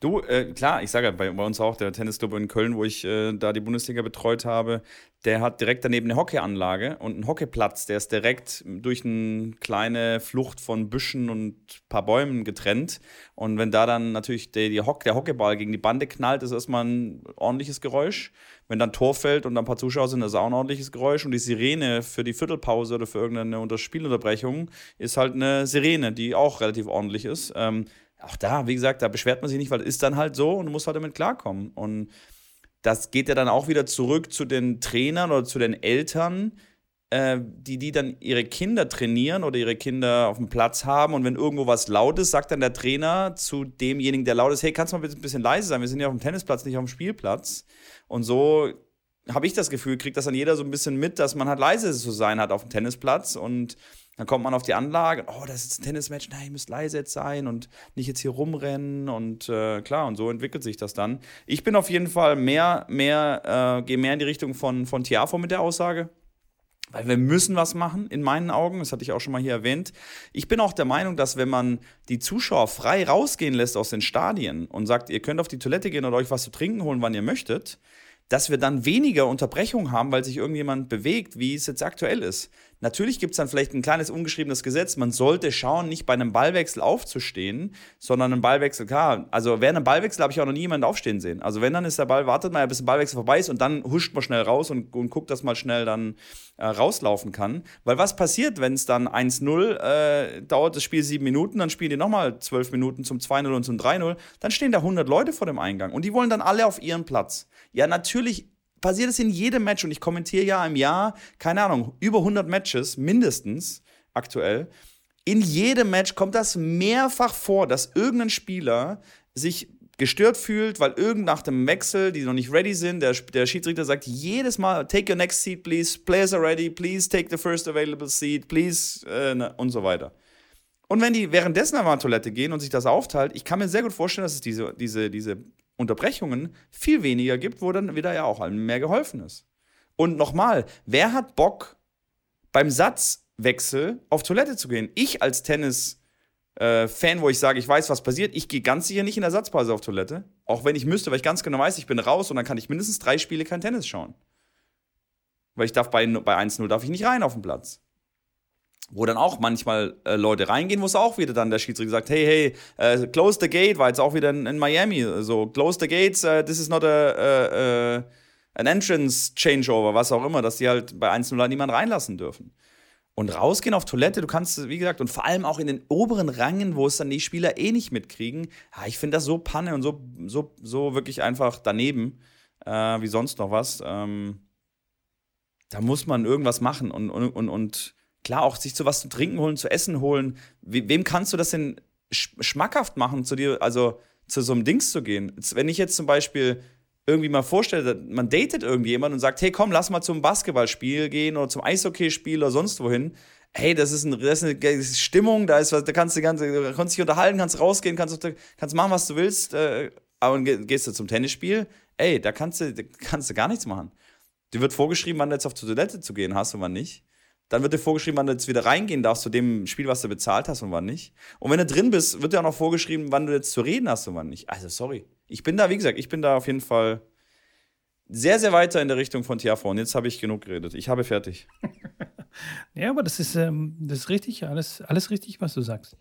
Du, äh, klar, ich sage ja, bei, bei, uns auch, der Tennisclub in Köln, wo ich äh, da die Bundesliga betreut habe, der hat direkt daneben eine Hockeyanlage und einen Hockeyplatz, der ist direkt durch eine kleine Flucht von Büschen und ein paar Bäumen getrennt. Und wenn da dann natürlich der, die Hock, der Hockeyball gegen die Bande knallt, ist erstmal ein ordentliches Geräusch. Wenn dann Tor fällt und dann ein paar Zuschauer sind, ist auch ein ordentliches Geräusch. Und die Sirene für die Viertelpause oder für irgendeine Spielunterbrechung ist halt eine Sirene, die auch relativ ordentlich ist. Ähm, auch da, wie gesagt, da beschwert man sich nicht, weil es ist dann halt so und du musst halt damit klarkommen. Und das geht ja dann auch wieder zurück zu den Trainern oder zu den Eltern, äh, die, die dann ihre Kinder trainieren oder ihre Kinder auf dem Platz haben. Und wenn irgendwo was laut ist, sagt dann der Trainer zu demjenigen, der laut ist, hey, kannst du mal ein bisschen leise sein? Wir sind ja auf dem Tennisplatz, nicht auf dem Spielplatz. Und so habe ich das Gefühl, kriegt das dann jeder so ein bisschen mit, dass man halt leise zu sein hat auf dem Tennisplatz und dann kommt man auf die Anlage, oh, das ist ein Tennismatch, nein, ihr müsst leise jetzt sein und nicht jetzt hier rumrennen und äh, klar, und so entwickelt sich das dann. Ich bin auf jeden Fall mehr, mehr, äh, gehe mehr in die Richtung von, von Tiafo mit der Aussage. Weil wir müssen was machen, in meinen Augen. Das hatte ich auch schon mal hier erwähnt. Ich bin auch der Meinung, dass wenn man die Zuschauer frei rausgehen lässt aus den Stadien und sagt, ihr könnt auf die Toilette gehen oder euch was zu trinken holen, wann ihr möchtet, dass wir dann weniger Unterbrechung haben, weil sich irgendjemand bewegt, wie es jetzt aktuell ist. Natürlich gibt es dann vielleicht ein kleines ungeschriebenes Gesetz. Man sollte schauen, nicht bei einem Ballwechsel aufzustehen, sondern einen Ballwechsel, klar. Also während einem Ballwechsel habe ich auch noch nie jemanden aufstehen sehen. Also wenn, dann ist der Ball, wartet mal, bis ein Ballwechsel vorbei ist und dann huscht man schnell raus und, und guckt, dass man schnell dann äh, rauslaufen kann. Weil was passiert, wenn es dann 1-0 äh, dauert, das Spiel sieben Minuten, dann spielen die nochmal zwölf Minuten zum 2-0 und zum 3-0, dann stehen da 100 Leute vor dem Eingang und die wollen dann alle auf ihren Platz. Ja, natürlich passiert es in jedem Match und ich kommentiere ja im Jahr, keine Ahnung, über 100 Matches mindestens aktuell. In jedem Match kommt das mehrfach vor, dass irgendein Spieler sich gestört fühlt, weil irgend nach dem Wechsel, die noch nicht ready sind, der, der Schiedsrichter sagt jedes Mal, take your next seat, please, players are ready, please take the first available seat, please, äh, ne, und so weiter. Und wenn die währenddessen einmal Toilette gehen und sich das aufteilt, ich kann mir sehr gut vorstellen, dass es diese, diese, diese Unterbrechungen viel weniger gibt, wo dann wieder ja auch allen mehr geholfen ist. Und nochmal, wer hat Bock, beim Satzwechsel auf Toilette zu gehen? Ich als Tennis- äh, wo ich sage, ich weiß, was passiert. Ich gehe ganz sicher nicht in der Satzpause auf Toilette. Auch wenn ich müsste, weil ich ganz genau weiß, ich bin raus und dann kann ich mindestens drei Spiele kein Tennis schauen. Weil ich darf bei, bei 1-0 darf ich nicht rein auf den Platz. Wo dann auch manchmal äh, Leute reingehen, wo es auch wieder dann der Schiedsrichter sagt, hey, hey, uh, close the gate, war jetzt auch wieder in, in Miami. So, close the gates, uh, this is not a, uh, an entrance changeover, was auch immer, dass die halt bei 1-0 halt niemand reinlassen dürfen und rausgehen auf Toilette. Du kannst, wie gesagt, und vor allem auch in den oberen Rangen, wo es dann die Spieler eh nicht mitkriegen. Ja, ich finde das so Panne und so, so, so wirklich einfach daneben, äh, wie sonst noch was. Ähm, da muss man irgendwas machen und, und, und, und klar auch sich zu was zu trinken holen, zu essen holen. We wem kannst du das denn schmackhaft machen, zu dir, also zu so einem Dings zu gehen? Wenn ich jetzt zum Beispiel irgendwie mal vorstellt, man datet irgendjemand und sagt, hey komm, lass mal zum Basketballspiel gehen oder zum Eishockeyspiel oder sonst wohin. Hey, das ist, ein, das ist eine Stimmung, da ist was, da kannst du ganz, da kannst dich unterhalten, kannst rausgehen, kannst, kannst machen, was du willst, äh, aber gehst du zum Tennisspiel, ey, da kannst du, da kannst du gar nichts machen. Dir wird vorgeschrieben, wann du jetzt auf die Toilette zu gehen hast und wann nicht. Dann wird dir vorgeschrieben, wann du jetzt wieder reingehen darfst zu dem Spiel, was du bezahlt hast und wann nicht. Und wenn du drin bist, wird dir auch noch vorgeschrieben, wann du jetzt zu reden hast und wann nicht. Also, sorry. Ich bin da, wie gesagt, ich bin da auf jeden Fall sehr, sehr weiter in der Richtung von Tiafo. Und jetzt habe ich genug geredet. Ich habe fertig. <laughs> ja, aber das ist, ähm, das ist richtig, alles, alles richtig, was du sagst.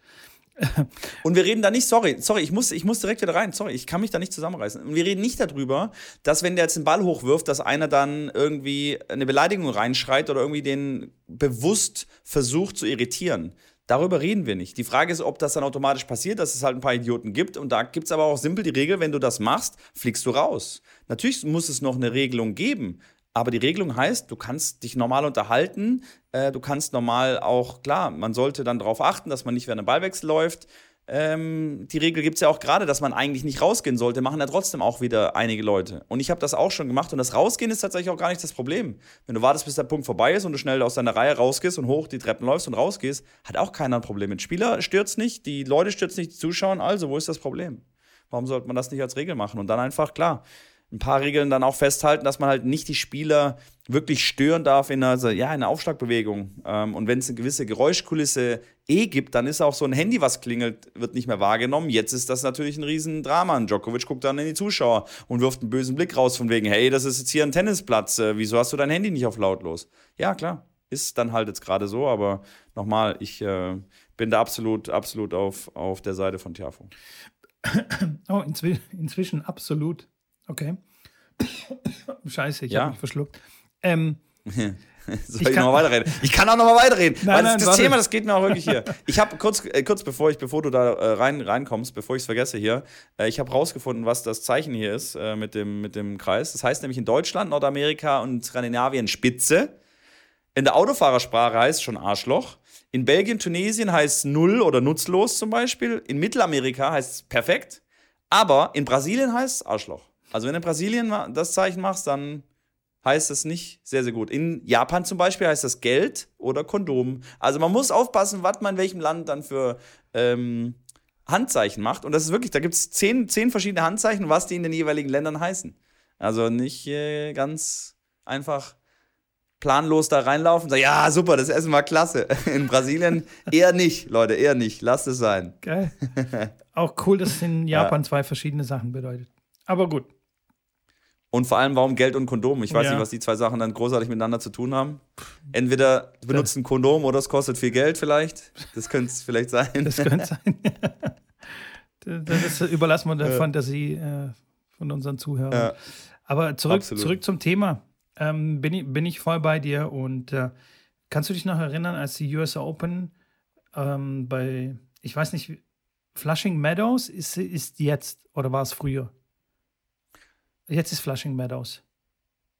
<laughs> Und wir reden da nicht, sorry, sorry, ich muss, ich muss direkt wieder rein, sorry, ich kann mich da nicht zusammenreißen. Und wir reden nicht darüber, dass wenn der jetzt den Ball hochwirft, dass einer dann irgendwie eine Beleidigung reinschreit oder irgendwie den bewusst versucht zu irritieren. Darüber reden wir nicht. Die Frage ist, ob das dann automatisch passiert, dass es halt ein paar Idioten gibt. Und da gibt es aber auch simpel die Regel, wenn du das machst, fliegst du raus. Natürlich muss es noch eine Regelung geben, aber die Regelung heißt, du kannst dich normal unterhalten, äh, du kannst normal auch, klar, man sollte dann darauf achten, dass man nicht während einem Ballwechsel läuft. Ähm, die Regel gibt es ja auch gerade, dass man eigentlich nicht rausgehen sollte, machen ja trotzdem auch wieder einige Leute. Und ich habe das auch schon gemacht und das Rausgehen ist tatsächlich auch gar nicht das Problem. Wenn du wartest, bis der Punkt vorbei ist und du schnell aus deiner Reihe rausgehst und hoch die Treppen läufst und rausgehst, hat auch keiner ein Problem mit. Spieler stürzt nicht, die Leute stürzen nicht, die Zuschauer, also wo ist das Problem? Warum sollte man das nicht als Regel machen? Und dann einfach, klar, ein paar Regeln dann auch festhalten, dass man halt nicht die Spieler wirklich stören darf in einer, ja, in einer Aufschlagbewegung. Ähm, und wenn es eine gewisse Geräuschkulisse eh gibt, dann ist auch so ein Handy, was klingelt, wird nicht mehr wahrgenommen. Jetzt ist das natürlich ein Riesendrama. Und Djokovic guckt dann in die Zuschauer und wirft einen bösen Blick raus von wegen, hey, das ist jetzt hier ein Tennisplatz, äh, wieso hast du dein Handy nicht auf lautlos? Ja, klar, ist dann halt jetzt gerade so, aber nochmal, ich äh, bin da absolut, absolut auf, auf der Seite von Tiafo. <coughs> Oh, inzwi inzwischen absolut. Okay. <coughs> Scheiße, ich ja. habe mich verschluckt. Ähm, <laughs> Soll ich, ich noch mal weiterreden? Ich kann auch noch mal weiterreden. Nein, weil nein, das, das Thema, das geht mir auch wirklich hier. <laughs> Ich habe kurz, äh, kurz bevor ich, bevor du da äh, rein, reinkommst, bevor ich es vergesse hier, äh, ich habe rausgefunden, was das Zeichen hier ist äh, mit, dem, mit dem Kreis. Das heißt nämlich in Deutschland, Nordamerika und Skandinavien Spitze. In der Autofahrersprache heißt es schon Arschloch. In Belgien, Tunesien heißt es null oder nutzlos zum Beispiel. In Mittelamerika heißt es perfekt. Aber in Brasilien heißt es Arschloch. Also wenn du in Brasilien das Zeichen machst, dann heißt das nicht sehr, sehr gut. In Japan zum Beispiel heißt das Geld oder Kondom. Also man muss aufpassen, was man in welchem Land dann für ähm, Handzeichen macht. Und das ist wirklich, da gibt es zehn, zehn verschiedene Handzeichen, was die in den jeweiligen Ländern heißen. Also nicht äh, ganz einfach planlos da reinlaufen und sagen, ja, super, das Essen war klasse. <laughs> In Brasilien eher nicht, Leute, eher nicht. Lasst es sein. Geil. Auch cool, dass es in <laughs> Japan ja. zwei verschiedene Sachen bedeutet. Aber gut. Und vor allem, warum Geld und Kondom? Ich weiß ja. nicht, was die zwei Sachen dann großartig miteinander zu tun haben. Entweder du benutzt ein Kondom oder es kostet viel Geld vielleicht. Das könnte es vielleicht sein. Das könnte sein. das überlassen wir der. Fantasie äh, von unseren Zuhörern. Ja. Aber zurück, zurück zum Thema. Ähm, bin, ich, bin ich voll bei dir und äh, kannst du dich noch erinnern, als die US Open ähm, bei, ich weiß nicht, Flushing Meadows ist, ist jetzt oder war es früher? Jetzt ist Flushing Meadows.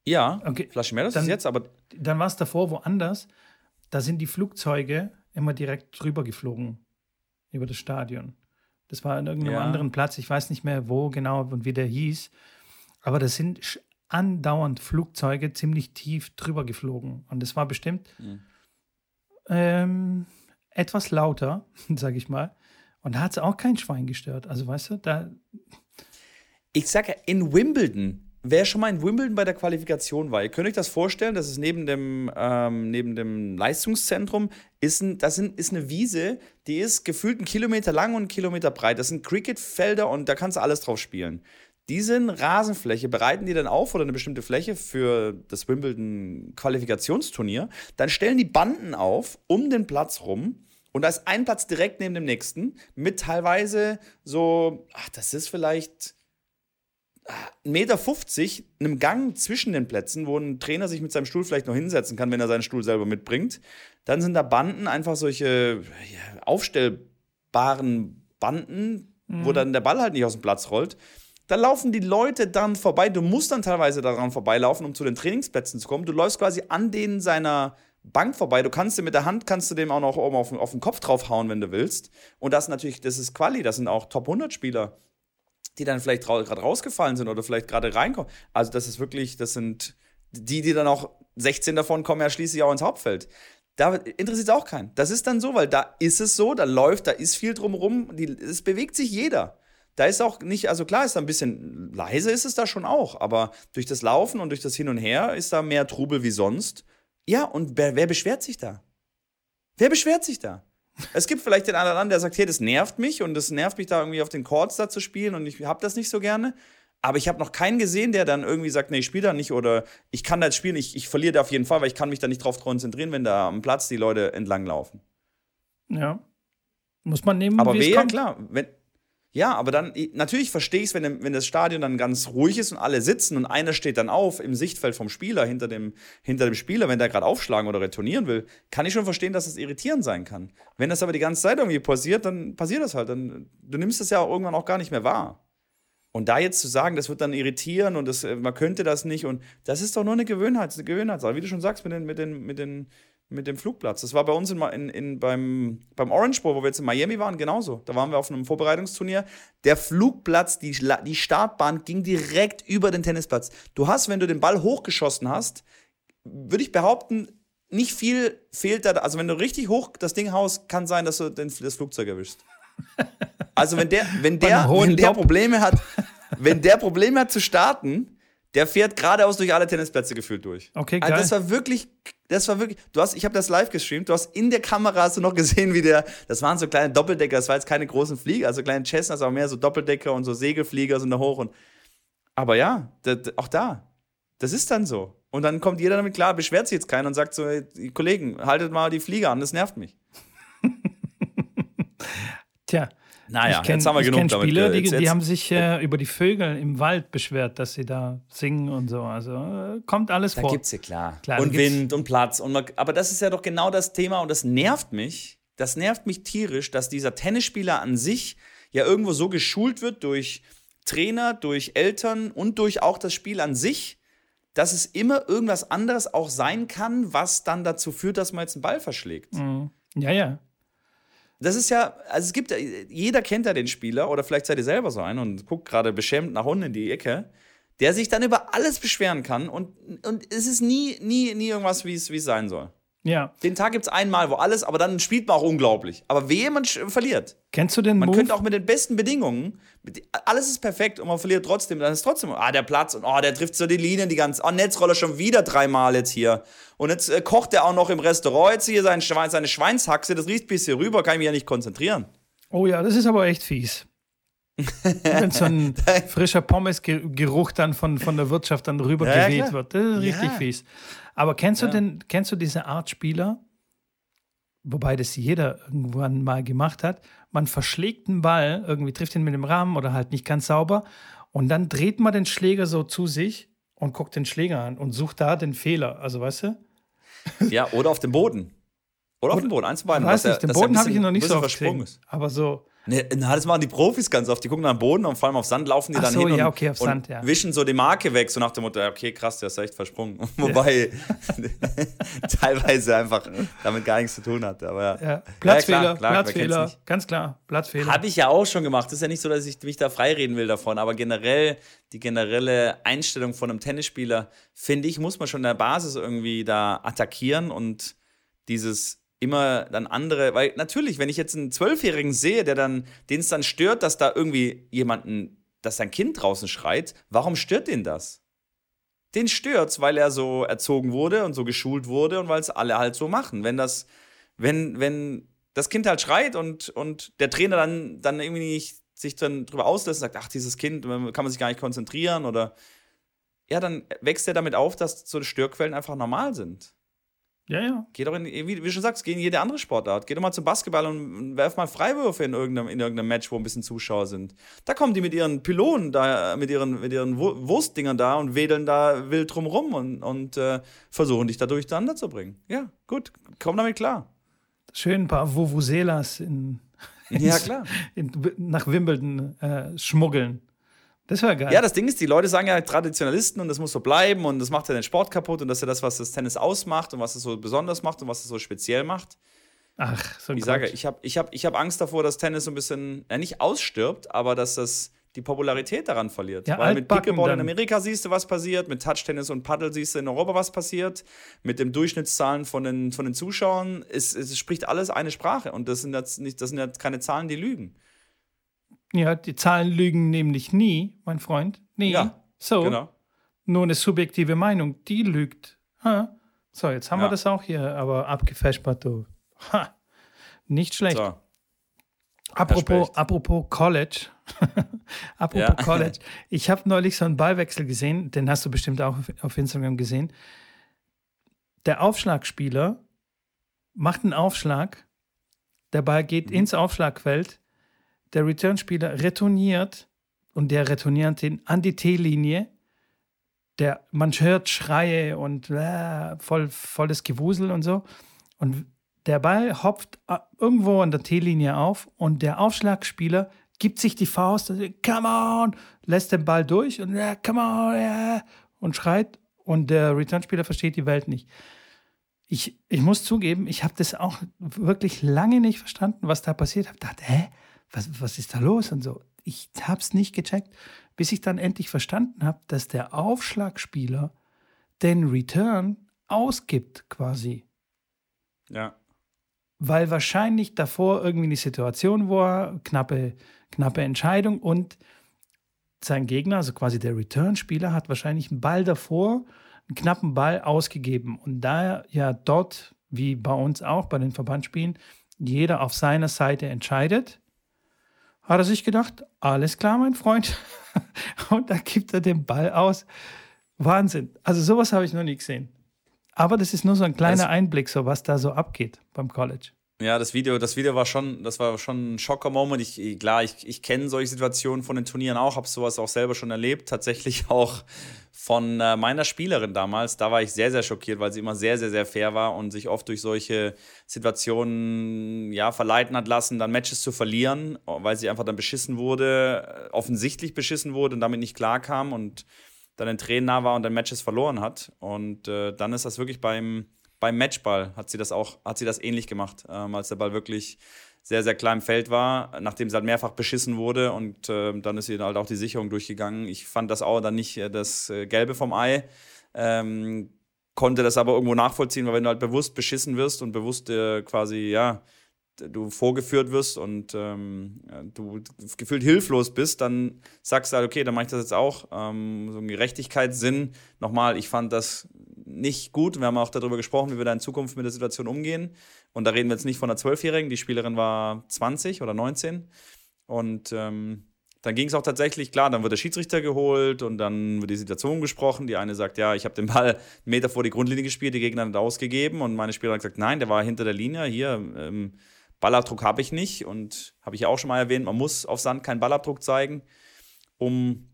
Ja, Okay, mehr, das dann- ist jetzt, aber Dann war es davor woanders. Da sind die Flugzeuge immer direkt drüber geflogen über das Stadion. Das war an irgendeinem Ja. anderen Platz. Ich weiß nicht mehr, wo genau und wie der hieß. Aber das sind andauernd Flugzeuge ziemlich tief drüber geflogen. Und es war bestimmt Mhm. ähm, etwas lauter, <laughs> sage ich mal. Und da hat es auch kein Schwein gestört. Also weißt du, da, ich sage ja, in Wimbledon, wer schon mal in Wimbledon bei der Qualifikation war, ihr könnt euch das vorstellen, das ist neben dem, ähm, neben dem Leistungszentrum, ist, ein, das sind, ist eine Wiese, die ist gefühlt einen Kilometer lang und einen Kilometer breit. Das sind Cricketfelder und da kannst du alles drauf spielen. Diese Rasenfläche bereiten die dann auf oder eine bestimmte Fläche für das Wimbledon Qualifikationsturnier. Dann stellen die Banden auf um den Platz rum und da ist ein Platz direkt neben dem nächsten mit teilweise so, ach, das ist vielleicht 1,50 Meter einem Gang zwischen den Plätzen, wo ein Trainer sich mit seinem Stuhl vielleicht noch hinsetzen kann, wenn er seinen Stuhl selber mitbringt. Dann sind da Banden, einfach solche ja, aufstellbaren Banden, wo dann der Ball halt nicht aus dem Platz rollt. Da laufen die Leute dann vorbei. Du musst dann teilweise daran vorbeilaufen, um zu den Trainingsplätzen zu kommen. Du läufst quasi an denen seiner Bank vorbei. Du kannst dir mit der Hand, kannst du dem auch noch oben auf, den- auf den Kopf draufhauen, wenn du willst. Und das natürlich, das ist Quali, das sind auch Top 100 Spieler die dann vielleicht gerade rausgefallen sind oder vielleicht gerade reinkommen. Also das ist wirklich, das sind die, die dann auch 16 davon kommen ja schließlich auch ins Hauptfeld. Da interessiert es auch keinen. Das ist dann so, weil da ist es so, da läuft, da ist viel drumherum, es bewegt sich jeder. Da ist auch nicht, also klar ist da ein bisschen leise ist es da schon auch, aber durch das Laufen und durch das Hin und Her ist da mehr Trubel wie sonst. Ja, und wer, wer beschwert sich da? Wer beschwert sich da? Es gibt vielleicht den anderen, der sagt, hey, das nervt mich und das nervt mich da irgendwie auf den Chords da zu spielen und ich habe das nicht so gerne. Aber ich habe noch keinen gesehen, der dann irgendwie sagt, nee, ich spiele da nicht oder ich kann da jetzt spielen, ich, ich verliere da auf jeden Fall, weil ich kann mich da nicht drauf konzentrieren, wenn da am Platz die Leute entlang laufen. ja, muss man nehmen, Aber wie kommt. klar, wenn, ja, aber dann, natürlich verstehe ich es, wenn, wenn das Stadion dann ganz ruhig ist und alle sitzen und einer steht dann auf im Sichtfeld vom Spieler, hinter dem, hinter dem Spieler, wenn der gerade aufschlagen oder retournieren will, kann ich schon verstehen, dass das irritierend sein kann. Wenn das aber die ganze Zeit irgendwie passiert, dann passiert das halt. Dann, du nimmst das ja irgendwann auch gar nicht mehr wahr. Und da jetzt zu sagen, das wird dann irritieren und das, äh, man könnte das nicht und das ist doch nur eine Gewohnheit, eine Gewohnheitssache, wie du schon sagst, mit den, mit den, mit den, mit dem Flugplatz. Das war bei uns in, in, in, beim, beim Orange Bowl, wo wir jetzt in Miami waren, genauso. Da waren wir auf einem Vorbereitungsturnier. Der Flugplatz, die, die Startbahn ging direkt über den Tennisplatz. Du hast, wenn du den Ball hochgeschossen hast, würde ich behaupten, nicht viel fehlt da. Also, wenn du richtig hoch das Ding haust, kann sein, dass du den, das Flugzeug erwischst. Also, wenn der, wenn der, wenn der Top. Probleme hat, wenn der Probleme hat zu starten, der fährt geradeaus durch alle Tennisplätze gefühlt durch. Okay, Also geil. das war wirklich, das war wirklich, du hast, ich habe das live gestreamt, du hast in der Kamera hast du noch gesehen, wie der, das waren so kleine Doppeldecker, das war jetzt keine großen Flieger, also kleine Cessnas, aber mehr so Doppeldecker und so Segelflieger sind da hoch und, aber ja, das, auch da, das ist dann so. Und dann kommt jeder damit klar, beschwert sich jetzt keiner und sagt so, ey, Kollegen, haltet mal die Flieger an, das nervt mich. <laughs> Tja, Naja, ich kenne jetzt haben wir genug kenn damit. Spieler, äh, die, jetzt, die haben sich äh, über die Vögel im Wald beschwert, dass sie da singen und so. Also äh, kommt alles Da vor. gibt's ja klar. Klar, da und Wind und Platz. Und man, aber das ist ja doch genau das Thema und das nervt mich. Das nervt mich tierisch, dass dieser Tennisspieler an sich ja irgendwo so geschult wird durch Trainer, durch Eltern und durch auch das Spiel an sich, dass es immer irgendwas anderes auch sein kann, was dann dazu führt, dass man jetzt einen Ball verschlägt. Mhm. Ja, ja. Das ist ja, also es gibt, jeder kennt ja den Spieler oder vielleicht seid ihr selber so ein und guckt gerade beschämt nach unten in die Ecke, der sich dann über alles beschweren kann und, und es ist nie, nie, nie irgendwas, wie es sein soll. Ja. Den Tag gibt es einmal, wo alles, aber dann spielt man auch unglaublich. Aber wehe, man verliert. Kennst du den Man Move? könnte auch mit den besten Bedingungen, mit, alles ist perfekt und man verliert trotzdem, dann ist trotzdem, ah, der Platz und oh, der trifft so die Linien die ganze, oh, Netzroller schon wieder dreimal jetzt hier. Und jetzt äh, kocht er auch noch im Restaurant jetzt hier sein Schwein, seine Schweinshaxe, das riecht bis hier rüber, kann ich mich ja nicht konzentrieren. Oh ja, das ist aber echt fies. <laughs> Wenn so ein frischer Pommesgeruch dann von, von der Wirtschaft dann rüber Ja, ja, geweht klar. wird. Das ist richtig Ja. fies. Aber kennst du Ja. denn, kennst du diese Art Spieler? Wobei das jeder irgendwann mal gemacht hat. Man verschlägt einen Ball, irgendwie trifft ihn mit dem Rahmen oder halt nicht ganz sauber. Und dann dreht man den Schläger so zu sich und guckt den Schläger an und sucht da den Fehler. Also weißt du? Ja, oder auf dem Boden. Oder auf dem Boden, eins von beiden. weiß nicht, den Boden habe ich noch nicht so oft versprungen gesehen. Aber so, Ne, na, das machen die Profis ganz oft. Die gucken am Boden und vor allem auf Sand laufen die Ach dann so, hin ja, und, okay, auf und Sand, ja. wischen so die Marke weg, so nach dem Motto, ja, okay, krass, der ist echt versprungen. <laughs> <laughs> Wobei <laughs> teilweise einfach damit gar nichts zu tun hat. Aber ja. Platzfehler, Ja, klar, klar, Platzfehler, ganz klar, Platzfehler. Habe ich ja auch schon gemacht. Das ist ja nicht so, dass ich mich da freireden will davon. Aber generell, die generelle Einstellung von einem Tennisspieler, finde ich, muss man schon in der Basis irgendwie da attackieren und dieses immer dann andere, weil natürlich, wenn ich jetzt einen Zwölfjährigen sehe, der dann, den es dann stört, dass da irgendwie jemanden, dass sein Kind draußen schreit, warum stört den das? Den stört's, weil er so erzogen wurde und so geschult wurde und weil es alle halt so machen. Wenn das, wenn, wenn das Kind halt schreit und, und der Trainer dann, dann irgendwie nicht sich dann drüber auslässt und sagt, ach, dieses Kind, kann man sich gar nicht konzentrieren oder ja, dann wächst er damit auf, dass so Störquellen einfach normal sind. Ja, ja. Geh doch in, wie, du schon sagst, geh in jede andere Sportart. Geh doch mal zum Basketball und werf mal Freiwürfe in irgendeinem, in irgendeinem Match, wo ein bisschen Zuschauer sind. Da kommen die mit ihren Pylonen, da, mit ihren, mit ihren Wu- Wurstdingern da und wedeln da wild drumrum und, und äh, versuchen dich da durcheinander zu bringen. Ja, gut, komm damit klar. Schön ein paar Vuvuzelas in, Ja, klar. in, nach Wimbledon äh, schmuggeln. Das wäre geil. Ja, das Ding ist, die Leute sagen ja Traditionalisten und das muss so bleiben und das macht ja den Sport kaputt und das ist ja das, was das Tennis ausmacht und was es so besonders macht und was es so speziell macht. Ach, so ein Ich sage, ich habe ich hab, ich hab Angst davor, dass Tennis so ein bisschen, ja, nicht ausstirbt, aber dass das die Popularität daran verliert. Ja, Weil mit Pickleball in dann. Amerika siehst du, was passiert, mit Touchtennis und Paddle siehst du in Europa, was passiert, mit den Durchschnittszahlen von den, von den Zuschauern, es, es spricht alles eine Sprache und das sind, jetzt nicht, das sind jetzt keine Zahlen, die lügen. Ja, die Zahlen lügen nämlich nie, mein Freund. Nie. Ja, so, Genau. nur eine subjektive Meinung, die lügt. Ha. So, jetzt haben Ja. wir das auch hier, aber abgefespert, du. Ha. Nicht schlecht. So. Apropos, apropos College. <laughs> apropos Ja. College. Ich habe neulich so einen Ballwechsel gesehen, den hast du bestimmt auch auf- auf Instagram gesehen. Der Aufschlagspieler macht einen Aufschlag, der Ball geht Mhm. ins Aufschlagfeld, der Returnspieler retourniert und der retourniert ihn an die T-Linie. Der, man hört Schreie und äh, voll, volles Gewusel und so. Und der Ball hopft äh, irgendwo an der T-Linie auf und der Aufschlagspieler gibt sich die Faust, also, come on, lässt den Ball durch und ja, come on, ja, und schreit und der Returnspieler versteht die Welt nicht. Ich, ich muss zugeben, ich habe das auch wirklich lange nicht verstanden, was da passiert. habe gedacht, hä, was, was ist da los und so. Ich habe es nicht gecheckt, bis ich dann endlich verstanden habe, dass der Aufschlagspieler den Return ausgibt quasi Ja. weil wahrscheinlich davor irgendwie eine Situation war, knappe, knappe Entscheidung und sein Gegner, also quasi der Return-Spieler, hat wahrscheinlich einen Ball davor, einen knappen Ball ausgegeben. Und da ja dort, wie bei uns auch, bei den Verbandsspielen, jeder auf seiner Seite entscheidet, hat er sich gedacht, alles klar, mein Freund. <laughs> Und da gibt er den Ball aus. Wahnsinn. Also sowas habe ich noch nie gesehen. Aber das ist nur so ein kleiner Das- Einblick, so was da so abgeht beim College. Ja, das Video, das Video war schon, das war schon ein Schocker-Moment. Ich, klar, ich, ich kenne solche Situationen von den Turnieren auch, habe sowas auch selber schon erlebt. Tatsächlich <laughs> auch von äh, meiner Spielerin damals. Da war ich sehr, sehr schockiert, weil sie immer sehr, sehr, sehr fair war und sich oft durch solche Situationen ja, verleiten hat lassen, dann Matches zu verlieren, weil sie einfach dann beschissen wurde, äh, offensichtlich beschissen wurde und damit nicht klarkam und dann in Tränen nah war und dann Matches verloren hat. Und äh, dann ist das wirklich beim, beim Matchball hat sie das auch, hat sie das ähnlich gemacht, ähm, als der Ball wirklich sehr, sehr klein im Feld war, nachdem sie halt mehrfach beschissen wurde und ähm, dann ist ihr halt auch die Sicherung durchgegangen. Ich fand das auch dann nicht äh, das äh, Gelbe vom Ei. Ähm, konnte das aber irgendwo nachvollziehen, weil wenn du halt bewusst beschissen wirst und bewusst äh, quasi, ja, du vorgeführt wirst und ähm, ja, du gefühlt hilflos bist, dann sagst du halt, okay, dann mache ich das jetzt auch. Ähm, so ein Gerechtigkeitssinn. Nochmal, ich fand das nicht gut. Wir haben auch darüber gesprochen, wie wir da in Zukunft mit der Situation umgehen. Und da reden wir jetzt nicht von einer Zwölfjährigen. Die Spielerin war 20 oder 19. Und ähm, dann ging es auch tatsächlich, klar, dann wird der Schiedsrichter geholt und dann wird die Situation besprochen. Die eine sagt, ja, ich habe den Ball einen Meter vor die Grundlinie gespielt, die Gegner hat ausgegeben. Und meine Spielerin hat gesagt, nein, der war hinter der Linie. Hier, ähm, Ballabdruck habe ich nicht. Und habe ich ja auch schon mal erwähnt, man muss auf Sand keinen Ballabdruck zeigen, um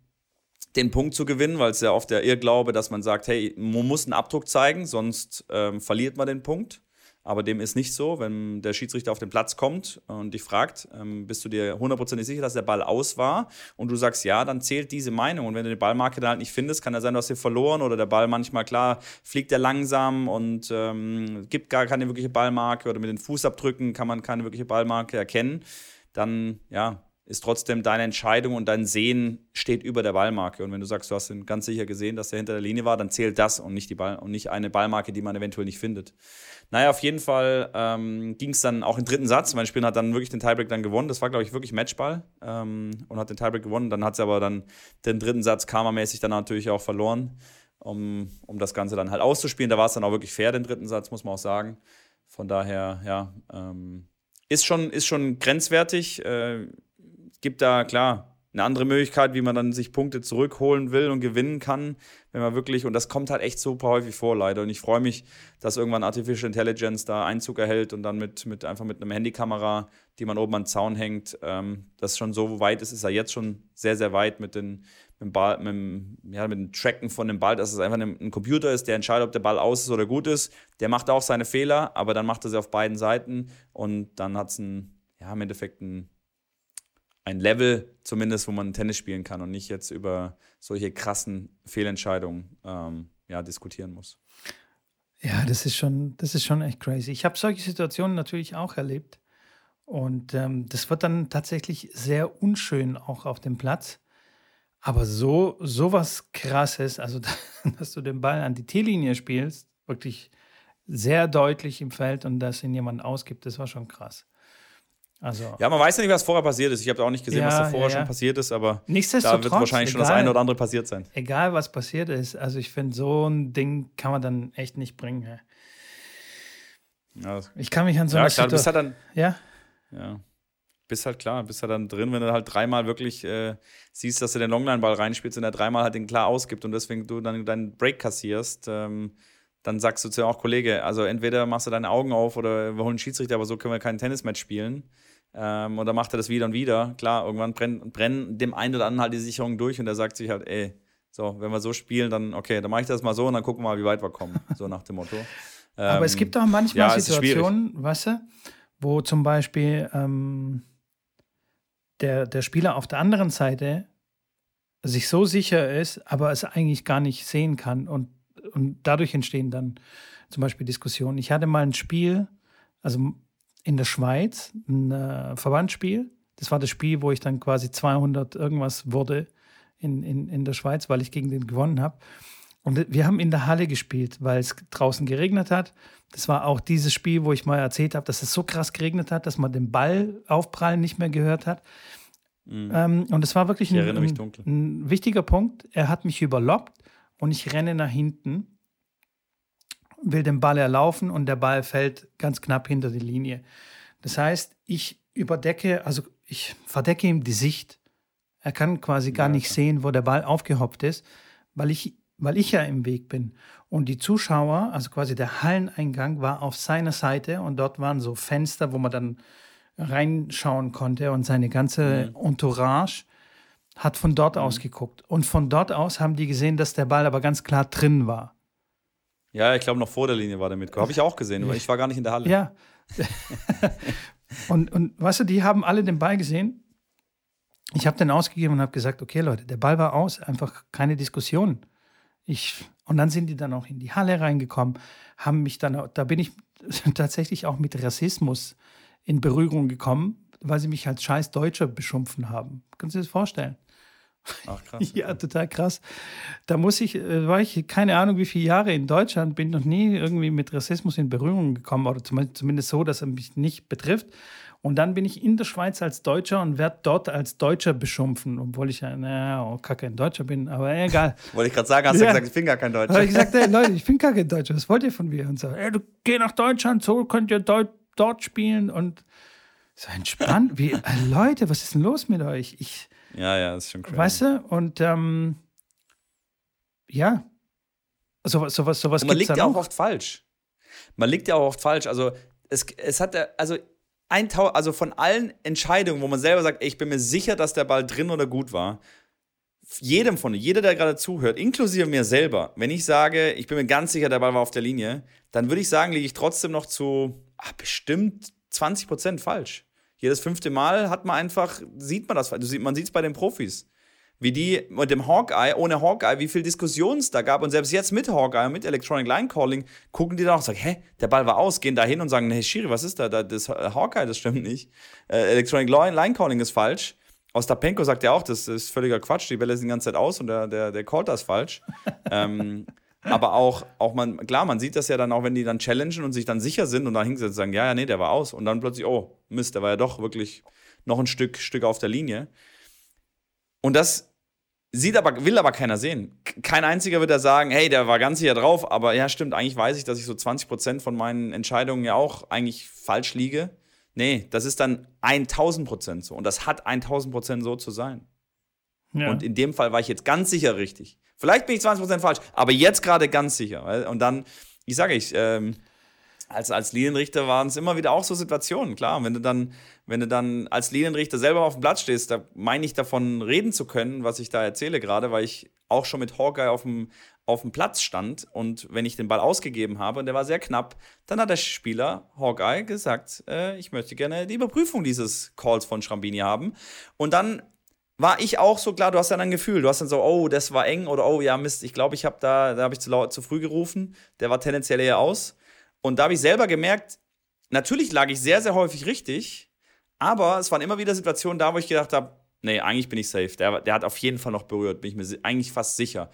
den Punkt zu gewinnen, weil es ja oft der Irrglaube, dass man sagt, hey, man muss einen Abdruck zeigen, sonst ähm, verliert man den Punkt. Aber dem ist nicht so, wenn der Schiedsrichter auf den Platz kommt und dich fragt, ähm, bist du dir hundertprozentig sicher, dass der Ball aus war und du sagst ja, dann zählt diese Meinung. Und wenn du die Ballmarke dann halt nicht findest, kann ja sein, du hast sie verloren oder der Ball manchmal, klar, fliegt er langsam und ähm, gibt gar keine wirkliche Ballmarke oder mit den Fußabdrücken kann man keine wirkliche Ballmarke erkennen. Dann, ja, ist trotzdem deine Entscheidung und dein Sehen steht über der Ballmarke. Und wenn du sagst, du hast ihn ganz sicher gesehen, dass er hinter der Linie war, dann zählt das und nicht die Ball und nicht eine Ballmarke, die man eventuell nicht findet. Naja, auf jeden Fall ähm, ging es dann auch im dritten Satz. Mein Spieler hat dann wirklich den Tiebreak dann gewonnen. Das war, glaube ich, wirklich Matchball ähm, und hat den Tiebreak gewonnen. Dann hat sie aber dann den dritten Satz karmamäßig dann natürlich auch verloren, um, um das Ganze dann halt auszuspielen. Da war es dann auch wirklich fair, den dritten Satz, muss man auch sagen. Von daher, ja, ähm, ist, schon, ist schon grenzwertig. Äh, gibt da, klar, eine andere Möglichkeit, wie man dann sich Punkte zurückholen will und gewinnen kann, wenn man wirklich, und das kommt halt echt super häufig vor, leider. Und ich freue mich, dass irgendwann Artificial Intelligence da Einzug erhält und dann mit, mit einfach mit einem Handykamera, die man oben an den Zaun hängt, ähm, das schon so weit ist, ist er jetzt schon sehr, sehr weit mit den mit dem, Ball, mit, dem, ja, mit dem Tracken von dem Ball, dass es einfach ein, Computer ist, der entscheidet, ob der Ball aus ist oder gut ist. Der macht auch seine Fehler, aber dann macht er sie auf beiden Seiten und dann hat es ja, im Endeffekt ein ein Level zumindest, wo man Tennis spielen kann und nicht jetzt über solche krassen Fehlentscheidungen ähm, ja, diskutieren muss. Ja, das ist schon, das ist schon echt crazy. Ich habe solche Situationen natürlich auch erlebt. Und ähm, das wird dann tatsächlich sehr unschön auch auf dem Platz. Aber so, so was krasses, also <laughs> dass du den Ball an die T-Linie spielst, wirklich sehr deutlich im Feld und das in jemanden ausgibt, das war schon krass. Also, ja, man weiß ja nicht, was vorher passiert ist. Ich habe auch nicht gesehen, ja, was da vorher ja, ja. schon passiert ist, aber da wird wahrscheinlich schon das eine oder andere passiert sein. Egal, was passiert ist. Also ich finde, so ein Ding kann man dann echt nicht bringen. ich kann mich an so eine klar, Situation... Halt dann, ja? Ja. Bist halt klar, bist halt dann drin, wenn du halt dreimal wirklich äh, siehst, dass du den Longline-Ball reinspielst und er dreimal halt den klar ausgibt und deswegen du dann deinen Break kassierst, ähm, dann sagst du zu auch, Kollege, also entweder machst du deine Augen auf oder wir holen einen Schiedsrichter, aber so können wir kein Tennismatch spielen. Ähm, und dann macht er das wieder und wieder. Klar, irgendwann brennen, brennen dem einen oder anderen halt die Sicherungen durch und er sagt sich halt, ey, so, wenn wir so spielen, dann okay, dann mache ich das mal so und dann gucken wir mal, wie weit wir kommen. So nach dem Motto. Ähm, <laughs> Aber es gibt auch manchmal ja, Situationen, weißt du, wo zum Beispiel ähm, der, der Spieler auf der anderen Seite sich so sicher ist, aber es eigentlich gar nicht sehen kann. Und, und dadurch entstehen dann zum Beispiel Diskussionen. Ich hatte mal ein Spiel, also in der Schweiz ein äh, Verbandsspiel. Das war das Spiel, wo ich dann quasi 200 irgendwas wurde in, in, in der Schweiz, weil ich gegen den gewonnen habe. Und wir haben in der Halle gespielt, weil es draußen geregnet hat. Das war auch dieses Spiel, wo ich mal erzählt habe, dass es so krass geregnet hat, dass man den Ball aufprallen nicht mehr gehört hat. Mhm. Ähm, und es war wirklich ein, ein, ein, wichtiger Punkt. Er hat mich überloppt und ich renne nach hinten will den Ball erlaufen und der Ball fällt ganz knapp hinter die Linie. Das heißt, ich überdecke, also ich verdecke ihm die Sicht. Er kann quasi gar ja, nicht sehen, wo der Ball aufgehoppt ist, weil ich, weil ich ja im Weg bin. Und die Zuschauer, also quasi der Halleneingang war auf seiner Seite und dort waren so Fenster, wo man dann reinschauen konnte und seine ganze mhm. Entourage hat von dort mhm. aus geguckt. Und von dort aus haben die gesehen, dass der Ball aber ganz klar drin war. Ja, ich glaube, noch vor der Linie war der mit. Habe ich auch gesehen, aber ich war gar nicht in der Halle. Ja. <laughs> und, und weißt du, die haben alle den Ball gesehen. Ich habe den ausgegeben und habe gesagt, okay, Leute, der Ball war aus, einfach keine Diskussion. Ich, und dann sind die dann auch in die Halle reingekommen, haben mich dann, da bin ich <laughs> tatsächlich auch mit Rassismus in Berührung gekommen, weil sie mich als scheiß Deutscher beschimpfen haben. Kannst du dir das vorstellen? Ach krass. <laughs> ja, total krass. Da muss ich, äh, war ich keine Ahnung, wie viele Jahre in Deutschland, bin noch nie irgendwie mit Rassismus in Berührung gekommen oder zumindest so, dass er mich nicht betrifft. Und dann bin ich in der Schweiz als Deutscher und werde dort als Deutscher beschimpfen, obwohl ich ja, naja, oh, gar kein Deutscher bin, aber egal. <laughs> Wollte ich gerade sagen, hast ja. du gesagt, ich bin gar kein Deutscher. Habe ich gesagt, <laughs> ey, Leute, ich bin gar kein Deutscher, was wollt ihr von mir? Und so, ey, du geh nach Deutschland, so könnt ihr Deut dort spielen und so entspannt. Wie, äh, Leute, was ist denn los mit euch? Ich, ja, ja, ist schon crazy. Weißt du? Und ähm, ja, sowas, sowas, sowas Und man liegt ja auch oft falsch. Man liegt ja auch oft falsch. Also es, es hat also ein also von allen Entscheidungen, wo man selber sagt, ey, ich bin mir sicher, dass der Ball drin oder gut war, jedem von jeder, der gerade zuhört, inklusive mir selber, wenn ich sage, ich bin mir ganz sicher, der Ball war auf der Linie, dann würde ich sagen, liege ich trotzdem noch zu ach, bestimmt 20 Prozent falsch. Jedes fünfte Mal hat man einfach, sieht man das, man sieht es bei den Profis. Wie die mit dem Hawkeye, ohne Hawkeye, wie viel Diskussionen es da gab. Und selbst jetzt mit Hawkeye, mit Electronic Line Calling, gucken die da auch und sagen, hä, der Ball war aus, gehen da hin und sagen, hey Shiri, was ist da? Das Hawkeye, das stimmt nicht. Äh, Electronic Line Calling ist falsch. Ostapenko sagt ja auch, das ist völliger Quatsch, die Bälle sind die ganze Zeit aus und der, der, der callt das falsch. <laughs> ähm, aber auch, auch man, klar, man sieht das ja dann auch, wenn die dann challengen und sich dann sicher sind und dann hingesetzt sagen, ja, ja, nee, der war aus. Und dann plötzlich, oh, Mist, der war ja doch wirklich noch ein Stück, Stück auf der Linie. Und das sieht aber, will aber keiner sehen. Kein einziger wird da sagen, hey, der war ganz sicher drauf, aber ja, stimmt, eigentlich weiß ich, dass ich so 20% von meinen Entscheidungen ja auch eigentlich falsch liege. Nee, das ist dann 1000% so. Und das hat 1000% so zu sein. Ja. Und in dem Fall war ich jetzt ganz sicher richtig. Vielleicht bin ich 20% falsch, aber jetzt gerade ganz sicher. Und dann, ich sage ich, ähm, als, als Linienrichter waren es immer wieder auch so Situationen, klar. Wenn du dann, wenn du dann als Linienrichter selber auf dem Platz stehst, da meine ich davon reden zu können, was ich da erzähle gerade, weil ich auch schon mit Hawkeye auf dem, auf dem Platz stand und wenn ich den Ball ausgegeben habe und der war sehr knapp, dann hat der Spieler Hawkeye gesagt, äh, ich möchte gerne die Überprüfung dieses Calls von Schrambini haben. Und dann war ich auch so klar, du hast dann ein Gefühl, du hast dann so, oh, das war eng oder oh, ja, Mist, ich glaube, ich habe da, da habe ich zu, laut, zu früh gerufen, der war tendenziell eher aus. Und da habe ich selber gemerkt, natürlich lag ich sehr, sehr häufig richtig, aber es waren immer wieder Situationen da, wo ich gedacht habe, nee, eigentlich bin ich safe. Der, der hat auf jeden Fall noch berührt, bin ich mir eigentlich fast sicher.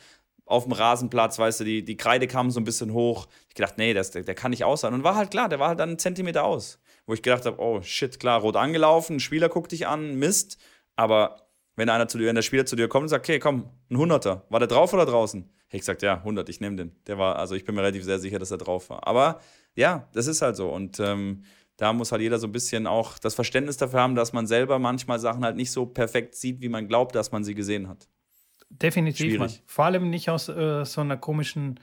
Auf dem Rasenplatz, weißt du, die, die Kreide kam so ein bisschen hoch. Ich gedacht, nee, das, der, der kann nicht aus sein. Und war halt klar, der war halt dann einen Zentimeter aus. Wo ich gedacht habe, oh shit, klar, rot angelaufen, Spieler guckt dich an, Mist. Aber wenn einer zu dir, wenn der Spieler zu dir kommt und sagt, okay, komm, ein Hunderter, war der drauf oder draußen? Hätte ich gesagt, ja, 100, ich nehme den. Der war, also ich bin mir relativ sehr sicher, dass er drauf war. Aber ja, das ist halt so. Und ähm, da muss halt jeder so ein bisschen auch das Verständnis dafür haben, dass man selber manchmal Sachen halt nicht so perfekt sieht, wie man glaubt, dass man sie gesehen hat. Definitiv. Schwierig. Vor allem nicht aus äh, so einer komischen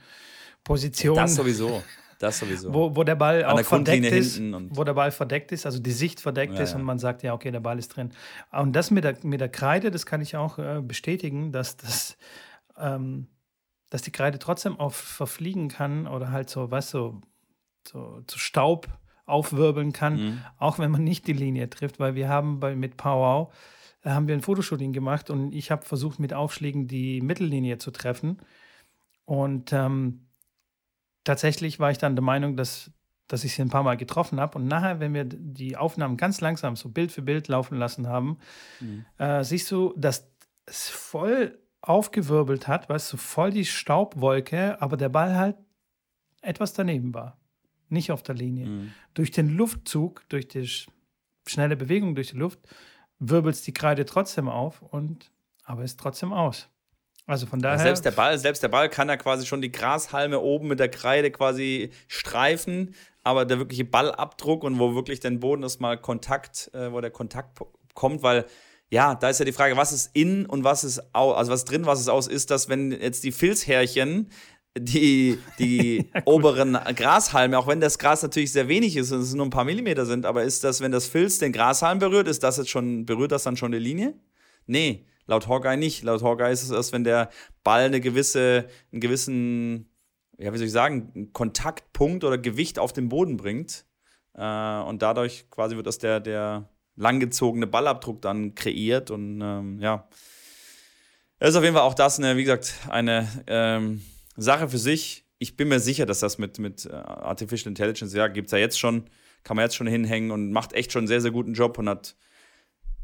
Position. Das sowieso. Das sowieso. Wo, wo der Ball auch verdeckt ist, wo der Ball verdeckt ist, also die Sicht verdeckt ja, ist ja. und man sagt, ja, okay, der Ball ist drin. Und das mit der, mit der Kreide, das kann ich auch äh, bestätigen, dass das, ähm, dass die Kreide trotzdem auch verfliegen kann oder halt so, du, so, so Staub aufwirbeln kann, mhm. auch wenn man nicht die Linie trifft, weil wir haben bei, mit Powwow, da haben wir ein Fotoshooting gemacht und ich habe versucht, mit Aufschlägen die Mittellinie zu treffen. Und ähm, tatsächlich war ich dann der Meinung, dass, dass ich sie ein paar Mal getroffen habe. Und nachher, wenn wir die Aufnahmen ganz langsam so Bild für Bild laufen lassen haben, mhm. äh, siehst du, dass es voll aufgewirbelt hat, weißt du, voll die Staubwolke, aber der Ball halt etwas daneben war. Nicht auf der Linie. Mhm. Durch den Luftzug, durch die schnelle Bewegung durch die Luft, wirbelt die Kreide trotzdem auf und aber ist trotzdem aus. Also von daher. Selbst der Ball, selbst der Ball kann ja quasi schon die Grashalme oben mit der Kreide quasi streifen, aber der wirkliche Ballabdruck und wo wirklich den Boden erstmal Kontakt, äh, wo der Kontakt kommt, weil ja, da ist ja die Frage, was ist in und was ist aus, also was ist drin, was ist aus, ist das, wenn jetzt die Filzhärchen die, die <laughs> ja, oberen Grashalme, auch wenn das Gras natürlich sehr wenig ist und es nur ein paar Millimeter sind, aber ist das, wenn das Filz den Grashalm berührt, ist das jetzt schon, berührt das dann schon die Linie? Nee, laut Hawkeye nicht. Laut Hawkeye ist es erst, wenn der Ball eine gewisse, einen gewissen, ja, wie soll ich sagen, Kontaktpunkt oder Gewicht auf den Boden bringt. Äh, und dadurch quasi wird das der, der langgezogene Ballabdruck dann kreiert und ähm, ja. Das ist auf jeden Fall auch das, eine, wie gesagt, eine ähm, Sache für sich. Ich bin mir sicher, dass das mit, mit äh, Artificial Intelligence, ja, gibt es ja jetzt schon, kann man jetzt schon hinhängen und macht echt schon einen sehr, sehr guten Job und hat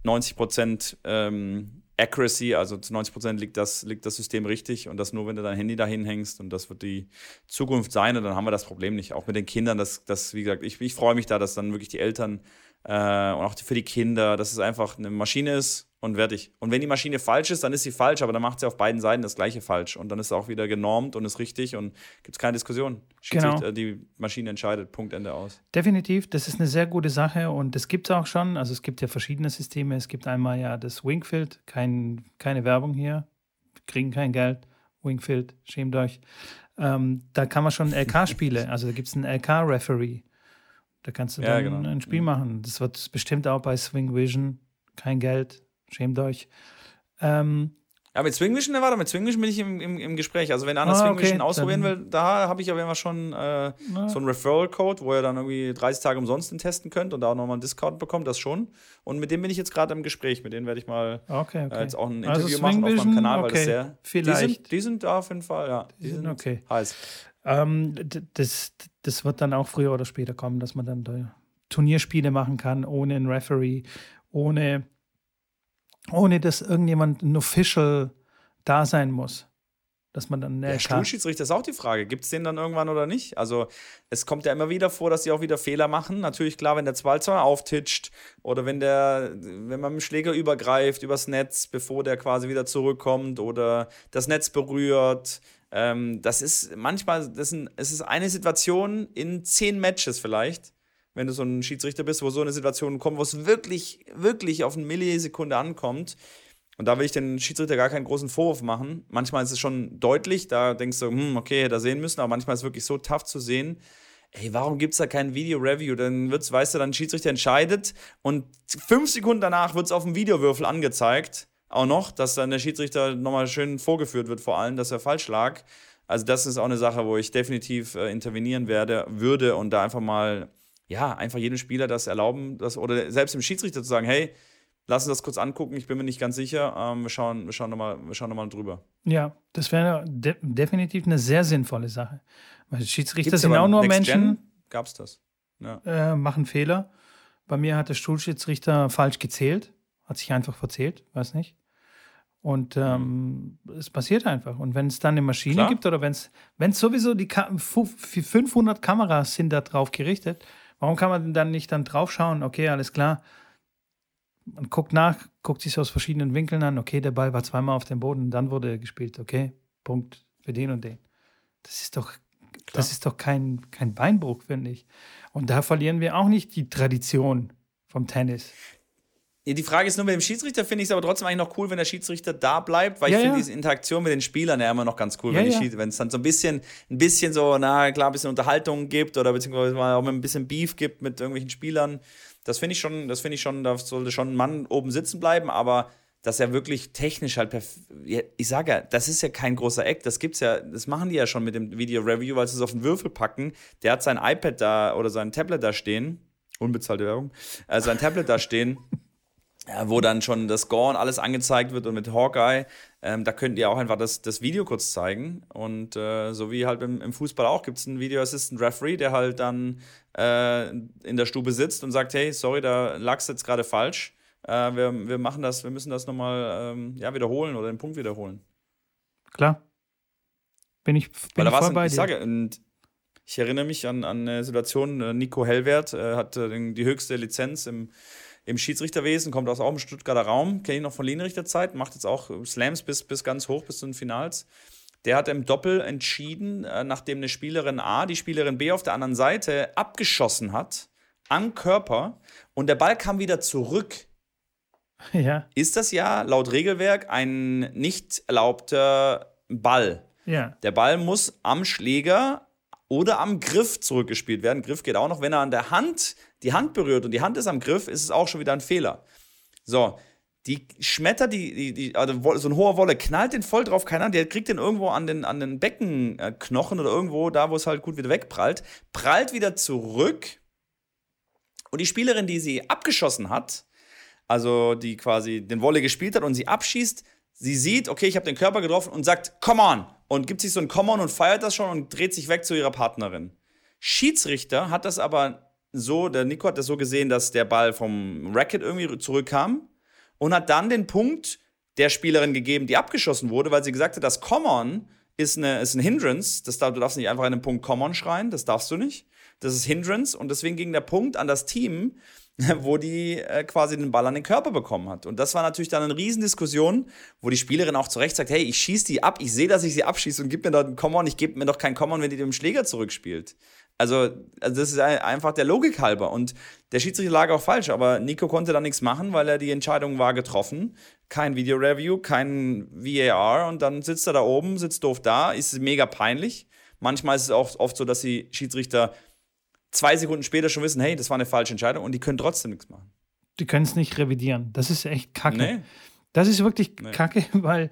90 Prozent ähm, Accuracy, also zu 90 Prozent liegt das, liegt das System richtig und das nur, wenn du dein Handy da hinhängst und das wird die Zukunft sein und dann haben wir das Problem nicht. Auch mit den Kindern, das, das wie gesagt, ich, ich freue mich da, dass dann wirklich die Eltern äh, und auch für die Kinder, dass es einfach eine Maschine ist, und fertig. Und wenn die Maschine falsch ist, dann ist sie falsch, aber dann macht sie auf beiden Seiten das gleiche falsch. Und dann ist sie auch wieder genormt und ist richtig und gibt es keine Diskussion. Genau. Äh, die Maschine entscheidet, Punkt, Ende aus. Definitiv, das ist eine sehr gute Sache und das gibt es auch schon. Also es gibt ja verschiedene Systeme. Es gibt einmal ja das Wingfield, kein, keine Werbung hier, wir kriegen kein Geld. Wingfield, schämt euch. Ähm, da kann man schon LK-Spiele, <laughs> also da gibt es einen LK-Referee. Da kannst du dann ja, genau. ein Spiel mhm. machen. Das wird bestimmt auch bei Swing Vision kein Geld, Schämt euch. Ähm, Ja, mit Swing Vision, warte, mit Swing Vision bin ich im, im, im Gespräch. Also, wenn einer ah, Swing okay, Vision ausprobieren will, da habe ich aber immer schon äh, so einen Referral-Code, wo ihr dann irgendwie 30 Tage umsonst testen könnt und da auch nochmal einen Discount bekommt, das schon. Und mit dem bin ich jetzt gerade im Gespräch. Mit denen werde ich mal okay, okay. Äh, jetzt auch ein also Interview also machen auf meinem Kanal, weil das sehr. Vielleicht. Die sind, die sind da auf jeden Fall, ja. Die, die sind, okay. heiß. Ähm, das, das wird dann auch früher oder später kommen, dass man dann da Turnierspiele machen kann, ohne einen Referee, ohne, ohne dass irgendjemand ein Official da sein muss. Dass man dann. Der Stuhlschiedsrichter ist auch die Frage. Gibt es den dann irgendwann oder nicht? Also, es kommt ja immer wieder vor, dass sie auch wieder Fehler machen. Natürlich, klar, wenn der Zwalzer auftitscht oder wenn der, wenn man mit dem Schläger übergreift übers Netz, bevor der quasi wieder zurückkommt oder das Netz berührt. Ähm, das ist manchmal, das ist, es ist eine Situation in zehn Matches vielleicht wenn du so ein Schiedsrichter bist, wo so eine Situation kommt, wo es wirklich, wirklich auf eine Millisekunde ankommt. Und da will ich den Schiedsrichter gar keinen großen Vorwurf machen. Manchmal ist es schon deutlich, da denkst du, hm, okay, hätte er sehen müssen, aber manchmal ist es wirklich so tough zu sehen. Ey, warum gibt es da kein Video-Review? Dann wird's, weißt du, dann Schiedsrichter entscheidet und fünf Sekunden danach wird es auf dem Videowürfel angezeigt. Auch noch, dass dann der Schiedsrichter nochmal schön vorgeführt wird, vor allem, dass er falsch lag. Also, das ist auch eine Sache, wo ich definitiv äh, intervenieren werde, würde und da einfach mal ja, einfach jedem Spieler das erlauben, das, oder selbst dem Schiedsrichter zu sagen, hey, lass uns das kurz angucken, ich bin mir nicht ganz sicher, ähm, wir schauen, wir schauen nochmal noch drüber. Ja, das wäre de definitiv eine sehr sinnvolle Sache. Weil Schiedsrichter Gibt's sind auch nur Next Menschen. Gab es das? Ja. Äh, machen Fehler. Bei mir hat der Stuhlschiedsrichter falsch gezählt, hat sich einfach verzählt, weiß nicht. Und ähm, es passiert einfach. Und wenn es dann eine Maschine Klar. gibt oder wenn es sowieso die Ka 500 Kameras sind da drauf gerichtet, Warum kann man dann nicht dann drauf schauen, okay, alles klar, man guckt nach, guckt sich aus verschiedenen Winkeln an, okay, der Ball war zweimal auf dem Boden, dann wurde er gespielt, okay, Punkt für den und den. Das ist doch, das ist doch kein, kein Beinbruch, finde ich. Und da verlieren wir auch nicht die Tradition vom Tennis. Die Frage ist nur mit dem Schiedsrichter, finde ich es aber trotzdem eigentlich noch cool, wenn der Schiedsrichter da bleibt, weil ja, ich finde ja. diese Interaktion mit den Spielern ja immer noch ganz cool, ja, wenn es dann so ein bisschen, ein bisschen so, na klar, ein bisschen Unterhaltung gibt oder beziehungsweise mal auch ein bisschen Beef gibt mit irgendwelchen Spielern. Das finde ich schon, das finde ich schon, da sollte schon ein Mann oben sitzen bleiben, aber dass er wirklich technisch halt ich sage ja, das ist ja kein großer Eck, das gibt's ja, das machen die ja schon mit dem Video Review, weil sie es auf den Würfel packen. Der hat sein iPad da oder sein Tablet da stehen, unbezahlte Werbung, äh, sein Tablet da stehen <laughs> wo dann schon das und alles angezeigt wird und mit Hawkeye, ähm, da könnt ihr auch einfach das, das Video kurz zeigen. Und äh, so wie halt im, im Fußball auch, gibt es einen Video Assistant Referee, der halt dann äh, in der Stube sitzt und sagt, hey, sorry, da lag es jetzt gerade falsch. Äh, wir, wir machen das, wir müssen das nochmal ähm, ja, wiederholen oder den Punkt wiederholen. Klar. Bin ich, bin Weil ich voll bei ich dir. Sage, und ich erinnere mich an, an eine Situation, äh, Nico Hellwert äh, hat die höchste Lizenz im im Schiedsrichterwesen, kommt aus auch im Stuttgarter Raum, kenne ich noch von Linienrichterzeit, macht jetzt auch Slams bis, bis ganz hoch, bis zu den Finals. Der hat im Doppel entschieden, äh, nachdem eine Spielerin A die Spielerin B auf der anderen Seite abgeschossen hat, am Körper und der Ball kam wieder zurück. <laughs> Ja. Ist das ja laut Regelwerk ein nicht erlaubter Ball? Ja. Der Ball muss am Schläger oder am Griff zurückgespielt werden. Griff geht auch noch, wenn er an der Hand die Hand berührt und die Hand ist am Griff, ist es auch schon wieder ein Fehler. So, die schmettert die, die, die also so ein hoher Wolle, knallt den voll drauf, keine Ahnung, der kriegt den irgendwo an den, an den Beckenknochen oder irgendwo da, wo es halt gut wieder wegprallt, prallt wieder zurück und die Spielerin, die sie abgeschossen hat, also die quasi den Wolle gespielt hat und sie abschießt, sie sieht, okay, ich habe den Körper getroffen und sagt, come on, und gibt sich so ein Come on und feiert das schon und dreht sich weg zu ihrer Partnerin. Schiedsrichter hat das aber so, der Nico hat das so gesehen, dass der Ball vom Racket irgendwie zurückkam und hat dann den Punkt der Spielerin gegeben, die abgeschossen wurde, weil sie gesagt hat, das Come on ist, eine, ist ein Hindrance. Das darf, du darfst nicht einfach in den Punkt Come on schreien, das darfst du nicht. Das ist Hindrance und deswegen ging der Punkt an das Team, <laughs> wo die äh, quasi den Ball an den Körper bekommen hat. Und das war natürlich dann eine Riesendiskussion, wo die Spielerin auch zu Recht sagt, hey, ich schieße die ab, ich sehe, dass ich sie abschieße und gib mir doch einen Come-On, ich gebe mir doch keinen Come-On, wenn die dem Schläger zurückspielt. Also, also das ist einfach der Logik halber. Und der Schiedsrichter lag auch falsch, aber Nico konnte da nichts machen, weil er die Entscheidung war getroffen. Kein Video-Review, kein VAR und dann sitzt er da oben, sitzt doof da, ist mega peinlich. Manchmal ist es auch oft so, dass die Schiedsrichter zwei Sekunden später schon wissen, hey, das war eine falsche Entscheidung und die können trotzdem nichts machen. Die können es nicht revidieren. Das ist echt kacke. Nee. Das ist wirklich nee. kacke, <laughs> weil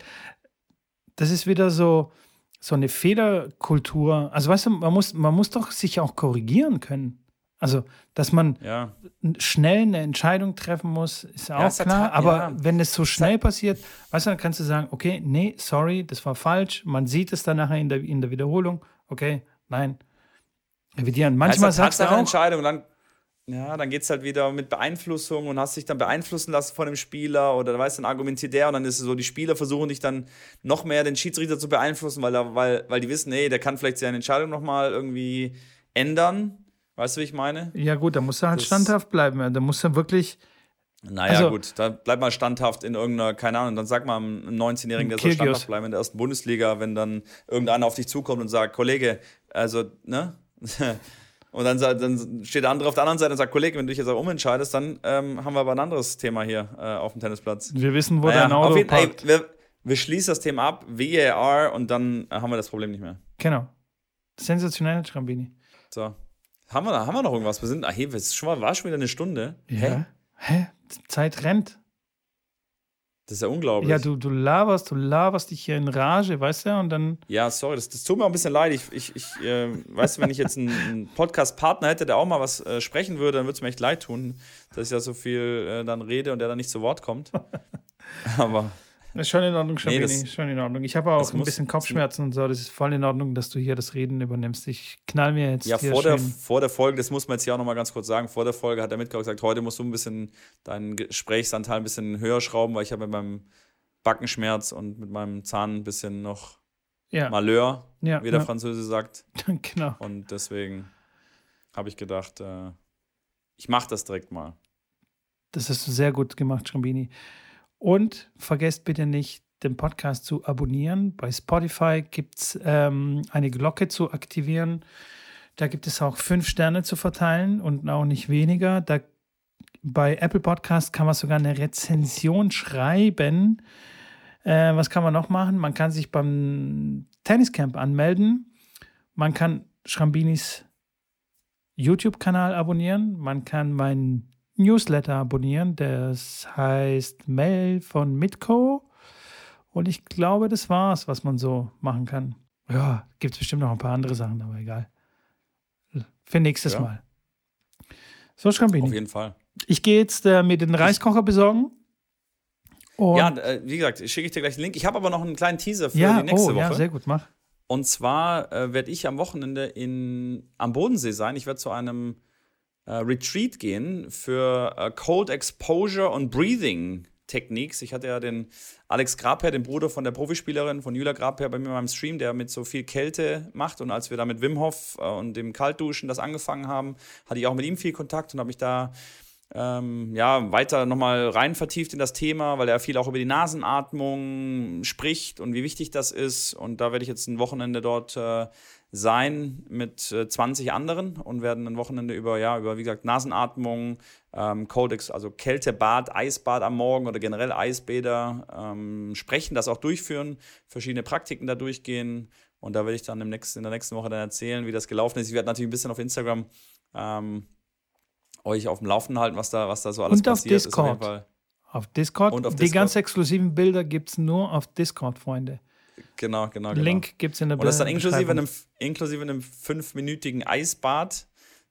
das ist wieder so, so eine Fehlerkultur. Also weißt du, man muss, man muss doch sich auch korrigieren können. Also, dass man ja. schnell eine Entscheidung treffen muss, ist auch ja, klar. Hat, aber ja. wenn es so schnell passiert, weißt du, dann kannst du sagen, okay, nee, sorry, das war falsch. Man sieht es dann nachher in der, in der Wiederholung. Okay, nein. Revidieren. Manchmal ja, sagst du auch, Entscheidung, dann ja, dann geht es halt wieder mit Beeinflussung und hast dich dann beeinflussen lassen von dem Spieler oder weißt, dann argumentiert der und dann ist es so, die Spieler versuchen dich dann noch mehr den Schiedsrichter zu beeinflussen, weil, weil, weil die wissen, nee, der kann vielleicht seine Entscheidung nochmal irgendwie ändern. Weißt du, wie ich meine? Ja, gut, da musst du halt das standhaft bleiben. Da musst du wirklich. Naja, also, gut, da bleib mal standhaft in irgendeiner, keine Ahnung, dann sag mal einem 19-Jährigen, der soll standhaft bleiben in der ersten Bundesliga, wenn dann irgendeiner auf dich zukommt und sagt, Kollege, also, ne? Und dann, dann, steht der andere auf der anderen Seite und sagt, Kollege, wenn du dich jetzt auch umentscheidest, dann ähm, haben wir aber ein anderes Thema hier äh, auf dem Tennisplatz. Wir wissen, wo naja, dein Auto jeden, ey, wir, wir, schließen das Thema ab, VAR, und dann äh, haben wir das Problem nicht mehr. Genau. Sensationell, Schrambini. So. Haben wir, haben wir noch irgendwas? Wir sind, ah, hey, es schon mal, war schon wieder eine Stunde. Ja. Hä? Hä? Zeit rennt. Das ist ja unglaublich. Ja, du, du laberst, du laberst dich hier in Rage, weißt du, und dann. Ja, sorry, das, das tut mir auch ein bisschen leid. Ich, ich, ich äh, weißt du, wenn ich jetzt einen, einen Podcast-Partner hätte, der auch mal was äh, sprechen würde, dann würde es mir echt leid tun, dass ich ja so viel äh, dann rede und der dann nicht zu Wort kommt. <laughs> Aber. Ist schon in Ordnung, Schabini. Nee, schon in Ordnung. Ich habe auch ein muss, bisschen Kopfschmerzen und so. Das ist voll in Ordnung, dass du hier das Reden übernimmst. Ich knall mir jetzt. Ja, vor der, vor der Folge, das muss man jetzt hier auch nochmal ganz kurz sagen. Vor der Folge hat der Mitkauf gesagt, heute musst du ein bisschen deinen Gesprächsanteil ein bisschen höher schrauben, weil ich habe mit meinem Backenschmerz und mit meinem Zahn ein bisschen noch ja. Malheur, ja, wie der ja. Franzose sagt. <laughs> genau. Und deswegen habe ich gedacht, äh, ich mache das direkt mal. Das hast du sehr gut gemacht, Schrambini. Und vergesst bitte nicht, den Podcast zu abonnieren. Bei Spotify gibt es ähm, eine Glocke zu aktivieren. Da gibt es auch fünf Sterne zu verteilen und auch nicht weniger. Da, bei Apple Podcast kann man sogar eine Rezension schreiben. Äh, was kann man noch machen? Man kann sich beim Tenniscamp anmelden. Man kann Schrambinis YouTube-Kanal abonnieren. Man kann meinen Newsletter abonnieren. Das heißt Mail von Mitco. Und ich glaube, das war's, was man so machen kann. Ja, gibt es bestimmt noch ein paar andere Sachen, aber egal. Für nächstes ja. Mal. So, Schrambini. Auf jeden Fall. Ich gehe jetzt äh, mir den Reiskocher besorgen. Und ja, äh, wie gesagt, schicke ich dir gleich den Link. Ich habe aber noch einen kleinen Teaser für ja, die nächste oh, Woche. Ja, sehr gut, mach. Und zwar äh, werde ich am Wochenende in, am Bodensee sein. Ich werde zu einem Retreat gehen für äh, Cold Exposure und Breathing Techniques. Ich hatte ja den Alex Grabherr, den Bruder von der Profispielerin von Julia Grabherr bei mir in meinem Stream, der mit so viel Kälte macht. Und als wir da mit Wim Hof äh, und dem Kaltduschen das angefangen haben, hatte ich auch mit ihm viel Kontakt und habe mich da ähm, ja, weiter nochmal rein vertieft in das Thema, weil er viel auch über die Nasenatmung spricht und wie wichtig das ist. Und da werde ich jetzt ein Wochenende dort äh, sein mit äh, 20 anderen und werden ein Wochenende über, ja, über, wie gesagt, Nasenatmung, ähm, Codex, also Kältebad, Eisbad am Morgen oder generell Eisbäder ähm, sprechen, das auch durchführen, verschiedene Praktiken da durchgehen. Und da werde ich dann im nächsten, in der nächsten Woche dann erzählen, wie das gelaufen ist. Ich werde natürlich ein bisschen auf Instagram ähm, euch auf dem Laufenden halten, was da, was da so alles und passiert. Auf Discord. Ist auf, auf Discord. Und auf Die Discord. ganz exklusiven Bilder gibt es nur auf Discord, Freunde. Genau, genau, genau. Link gibt es in der Und das dann inklusive einem, inklusive einem fünfminütigen Eisbad.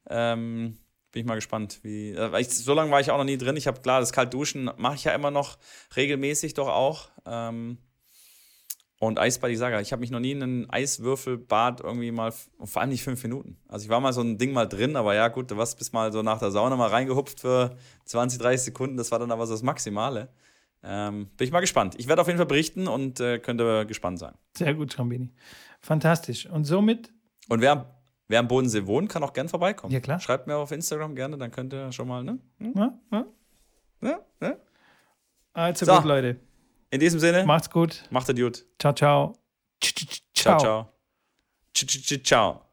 Ähm, bin ich mal gespannt. Wie, äh, ich, so lange war ich auch noch nie drin. Ich habe klar, das Kaltduschen mache ich ja immer noch regelmäßig doch auch. Ähm, und Eisbad, ich sage, ich habe mich noch nie in ein Eiswürfelbad irgendwie mal, vor allem nicht fünf Minuten. Also ich war mal so ein Ding mal drin, aber ja gut, du warst bis mal so nach der Sauna mal reingehupft für 20, 30 Sekunden. Das war dann aber so das Maximale. Ähm, bin ich mal gespannt. Ich werde auf jeden Fall berichten und äh, könnte gespannt sein. Sehr gut, Schrambini. Fantastisch. Und somit. Und wer, wer am Bodensee wohnt, kann auch gern vorbeikommen. Ja, klar. Schreibt mir auf Instagram gerne, dann könnt ihr schon mal, ne? Hm? Ja, ja. Ja, ja. Also so. gut, Leute. In diesem Sinne. Macht's gut. Macht es gut. Ciao, ciao. Ciao, ciao. Ciao. ciao.